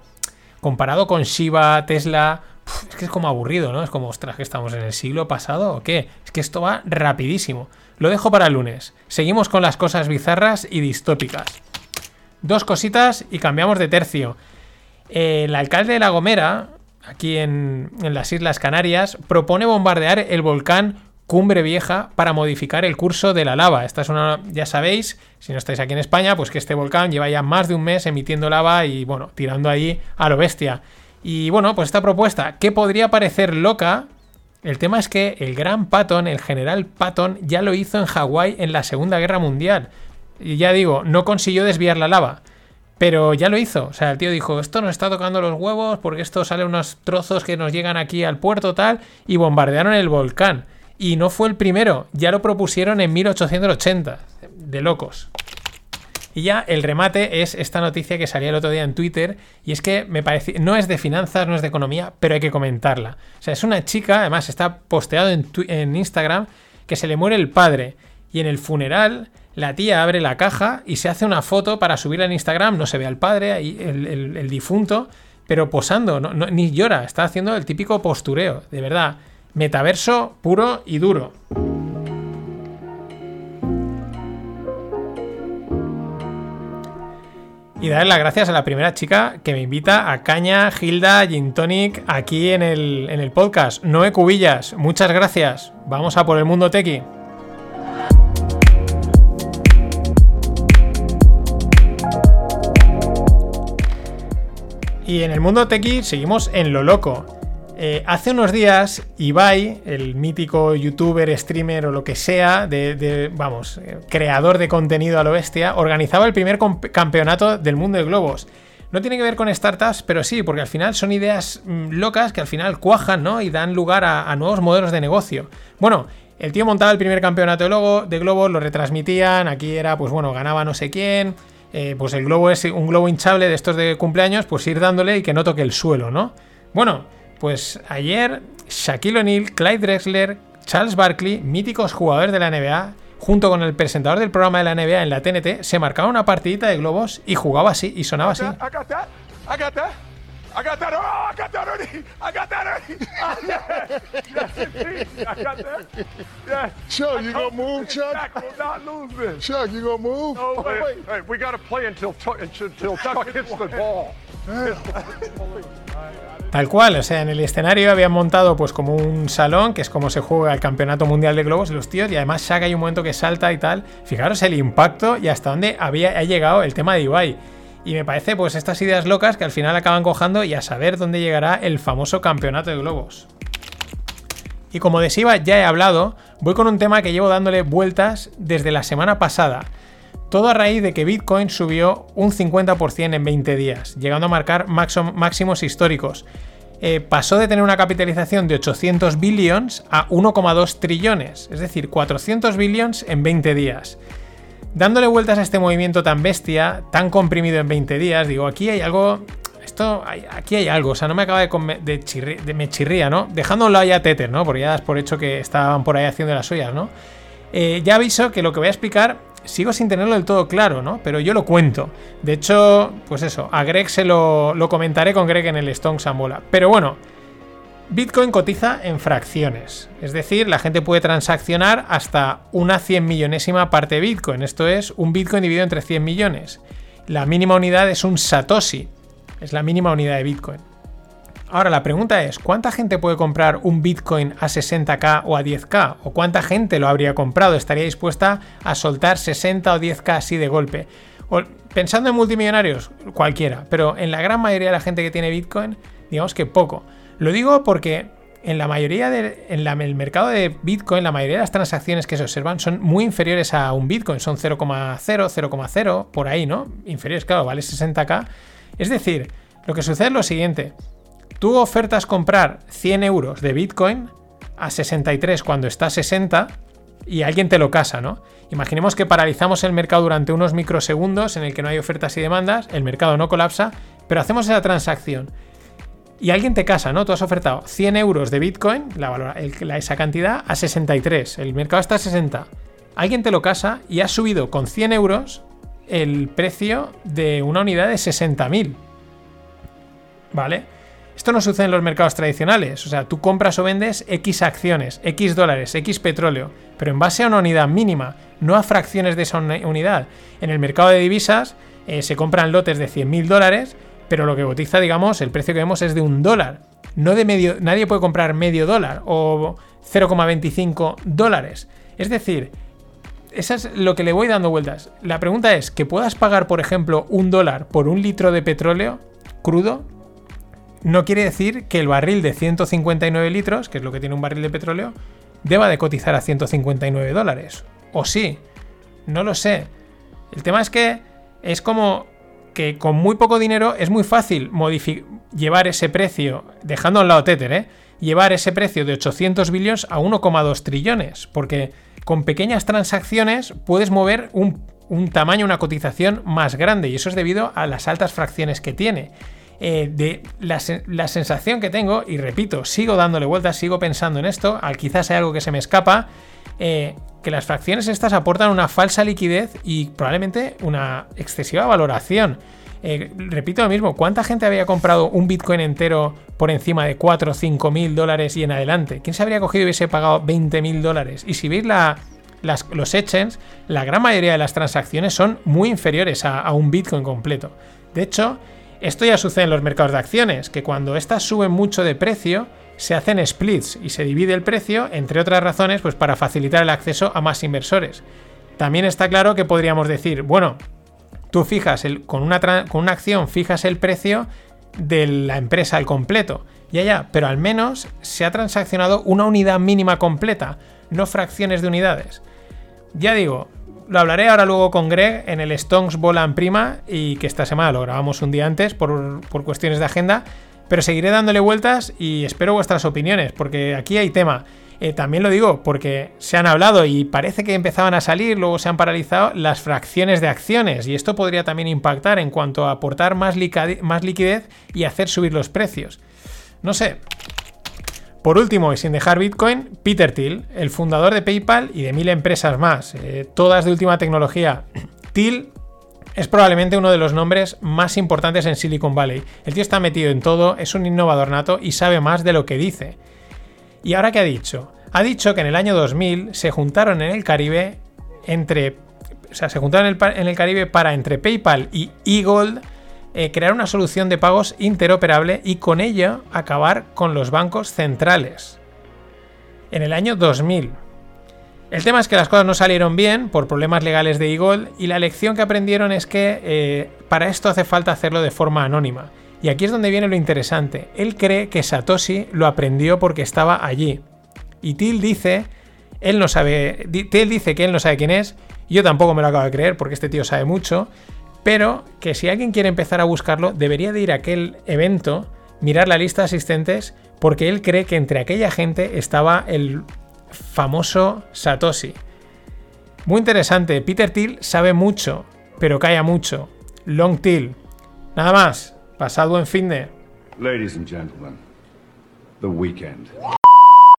comparado con Shiba, Tesla, es que es como aburrido, ¿no? Es como, ostras, que estamos en el siglo pasado o qué. Es que esto va rapidísimo. Lo dejo para el lunes. Seguimos con las cosas bizarras y distópicas. Dos cositas y cambiamos de tercio. El alcalde de La Gomera, aquí en, en las Islas Canarias, propone bombardear el volcán Cumbre Vieja para modificar el curso de la lava. Esta es una, ya sabéis, si no estáis aquí en España, pues que este volcán lleva ya más de un mes emitiendo lava y bueno, tirando ahí a lo bestia. Y bueno, pues esta propuesta, que podría parecer loca, el tema es que el gran Patton, el general Patton, ya lo hizo en Hawái en la Segunda Guerra Mundial. Y ya digo, no consiguió desviar la lava. Pero ya lo hizo. O sea, el tío dijo, esto nos está tocando los huevos porque esto sale unos trozos que nos llegan aquí al puerto tal y bombardearon el volcán. Y no fue el primero, ya lo propusieron en 1880. De locos. Y ya el remate es esta noticia que salía el otro día en Twitter y es que me parece, no es de finanzas, no es de economía, pero hay que comentarla. O sea, es una chica, además está posteado en, Instagram, que se le muere el padre y en el funeral la tía abre la caja y se hace una foto para subirla en Instagram, no se ve al padre, ahí el, difunto, pero posando, ni llora, está haciendo el típico postureo, de verdad. Metaverso puro y duro. Y darle las gracias a la primera chica que me invita a Caña, Gilda, Gin Tonic aquí en el, en el podcast. Noé Cubillas, muchas gracias. Vamos a por el mundo tequi. Y en el mundo tequi seguimos en lo loco. Eh, hace unos días, Ibai, el mítico youtuber, streamer o lo que sea, de, vamos, eh, creador de contenido a lo bestia, organizaba el primer campeonato del mundo de globos. No tiene que ver con startups, pero sí, porque al final son ideas mm, locas que al final cuajan, ¿no? Y dan lugar a, nuevos modelos de negocio. Bueno, el tío montaba el primer campeonato de, de globos, lo retransmitían, aquí era, pues bueno, ganaba no sé quién, eh, pues el globo es un globo hinchable de estos de cumpleaños, pues ir dándole y que no toque el suelo, ¿no? Bueno, pues ayer Shaquille O'Neal, Clyde Drexler, Charles Barkley, míticos jugadores de la NBA, junto con el presentador del programa de la NBA en la TNT, se marcaba una partidita de globos y jugaba así y sonaba así. I got that. Oh, I got that already. I got that already. yes, indeed. I got that. Yeah. Chuck, you gonna move, Chuck? Chuck will not lose this. Chuck, you gonna move? No, wait, wait. Hey, we gotta play until, until Chuck hits the ball. Tal cual, o sea, en el escenario habían montado pues como un salón, que es como se juega el campeonato mundial de globos los tíos, y además Shaq hay un momento que salta y tal. Fijaros el impacto y hasta dónde había ha llegado el tema de Ibai. Y me parece pues estas ideas locas que al final acaban cojando y a saber dónde llegará el famoso campeonato de globos. Y como de Siva ya he hablado, voy con un tema que llevo dándole vueltas desde la semana pasada. Todo a raíz de que Bitcoin subió un 50% en 20 días, llegando a marcar máximos históricos. Eh, pasó de tener una capitalización de 800 billions a 1,2 trillones, es decir, 400 billions en 20 días. Dándole vueltas a este movimiento tan bestia, tan comprimido en 20 días, digo, aquí hay algo. Esto, aquí hay algo, o sea, no me acaba de, de, me chirría, ¿no? Dejando un ya Tether, ¿no? Porque ya das por hecho que estaban por ahí haciendo las suyas, ¿no? Eh, ya aviso que lo que voy a explicar sigo sin tenerlo del todo claro, ¿no? Pero yo lo cuento. De hecho, pues eso, a Greg se lo, lo comentaré con Greg en el Stone Sambola. Pero bueno, Bitcoin cotiza en fracciones, es decir, la gente puede transaccionar hasta una 100 millonésima parte de Bitcoin, esto es un Bitcoin dividido entre 100 millones. La mínima unidad es un Satoshi, es la mínima unidad de Bitcoin. Ahora la pregunta es, ¿cuánta gente puede comprar un Bitcoin a 60k o a 10k? ¿O cuánta gente lo habría comprado? ¿Estaría dispuesta a soltar 60 o 10k así de golpe? pensando en multimillonarios, cualquiera, pero en la gran mayoría de la gente que tiene Bitcoin, digamos que poco. Lo digo porque en la mayoría de, en, el mercado de Bitcoin, la mayoría de las transacciones que se observan son muy inferiores a un Bitcoin, son 0,0, 0,0, por ahí, ¿no? Inferiores, claro, vale 60k. Es decir, lo que sucede es lo siguiente. Tú ofertas comprar 100 euros de Bitcoin a 63 cuando está a 60 y alguien te lo casa, ¿no? Imaginemos que paralizamos el mercado durante unos microsegundos en el que no hay ofertas y demandas, el mercado no colapsa, pero hacemos esa transacción y alguien te casa, ¿no? Tú has ofertado 100 euros de Bitcoin, la, esa cantidad, a 63. El mercado está a 60. Alguien te lo casa y has subido con 100 euros el precio de una unidad de 60.000. ¿Vale? Esto no sucede en los mercados tradicionales. O sea, tú compras o vendes X acciones, X dólares, X petróleo, pero en base a una unidad mínima, no a fracciones de esa unidad. En el mercado de divisas eh, se compran lotes de 100.000 dólares pero lo que cotiza, digamos, el precio que vemos es de un dólar. No de medio, nadie puede comprar medio dólar o 0,25 dólares. Es decir, eso es lo que le voy dando vueltas. La pregunta es, ¿que puedas pagar, por ejemplo, un dólar por un litro de petróleo crudo? No quiere decir que el barril de 159 litros, que es lo que tiene un barril de petróleo, deba de cotizar a 159 dólares. ¿O sí? No lo sé. El tema es que es como que con muy poco dinero es muy fácil llevar ese precio, dejando a un lado Tether, ¿eh? llevar ese precio de 800 billones a 1,2 trillones, porque con pequeñas transacciones puedes mover un, tamaño, una cotización más grande, y eso es debido a las altas fracciones que tiene. Eh, de la, sensación que tengo, y repito, sigo dándole vueltas, sigo pensando en esto, quizás hay algo que se me escapa, eh, que las fracciones estas aportan una falsa liquidez y probablemente una excesiva valoración. Eh, repito lo mismo, ¿cuánta gente había comprado un Bitcoin entero por encima de 4 o 5 mil dólares y en adelante? ¿Quién se habría cogido y hubiese pagado 20 mil dólares? Y si veis los exchanges, la gran mayoría de las transacciones son muy inferiores a un Bitcoin completo. De hecho, esto ya sucede en los mercados de acciones, que cuando estas suben mucho de precio, se hacen splits y se divide el precio, entre otras razones, pues para facilitar el acceso a más inversores. También está claro que podríamos decir, bueno, tú fijas el, con, una con una acción fijas el precio de la empresa al completo. Ya, ya, pero al menos se ha transaccionado una unidad mínima completa, no fracciones de unidades. Ya digo, lo hablaré ahora luego con Greg en el Stones Bola Prima y que esta semana lo grabamos un día antes por, por cuestiones de agenda pero seguiré dándole vueltas y espero vuestras opiniones, porque aquí hay tema. Eh, también lo digo porque se han hablado y parece que empezaban a salir, luego se han paralizado las fracciones de acciones y esto podría también impactar en cuanto a aportar más, más liquidez y hacer subir los precios. No sé. Por último, y sin dejar Bitcoin, Peter Thiel, el fundador de PayPal y de mil empresas más, eh, todas de última tecnología. Thiel es probablemente uno de los nombres más importantes en Silicon Valley. El tío está metido en todo, es un innovador nato y sabe más de lo que dice. ¿Y ahora qué ha dicho? Ha dicho que en el año 2000 se juntaron en el Caribe entre. O sea, se juntaron en el, Caribe para entre PayPal y eGold eh, crear una solución de pagos interoperable y con ello acabar con los bancos centrales. En el año 2000. El tema es que las cosas no salieron bien por problemas legales de eGold y la lección que aprendieron es que eh, para esto hace falta hacerlo de forma anónima. Y aquí es donde viene lo interesante. Él cree que Satoshi lo aprendió porque estaba allí. Y Till dice, él no sabe, Till dice que él no sabe quién es. Yo tampoco me lo acabo de creer porque este tío sabe mucho. Pero que si alguien quiere empezar a buscarlo, debería de ir a aquel evento, mirar la lista de asistentes, porque él cree que entre aquella gente estaba el famoso Satoshi. Muy interesante, Peter Thiel sabe mucho, pero calla mucho. Long Till. Nada más. Pasado en fin de. Ladies and gentlemen, the weekend.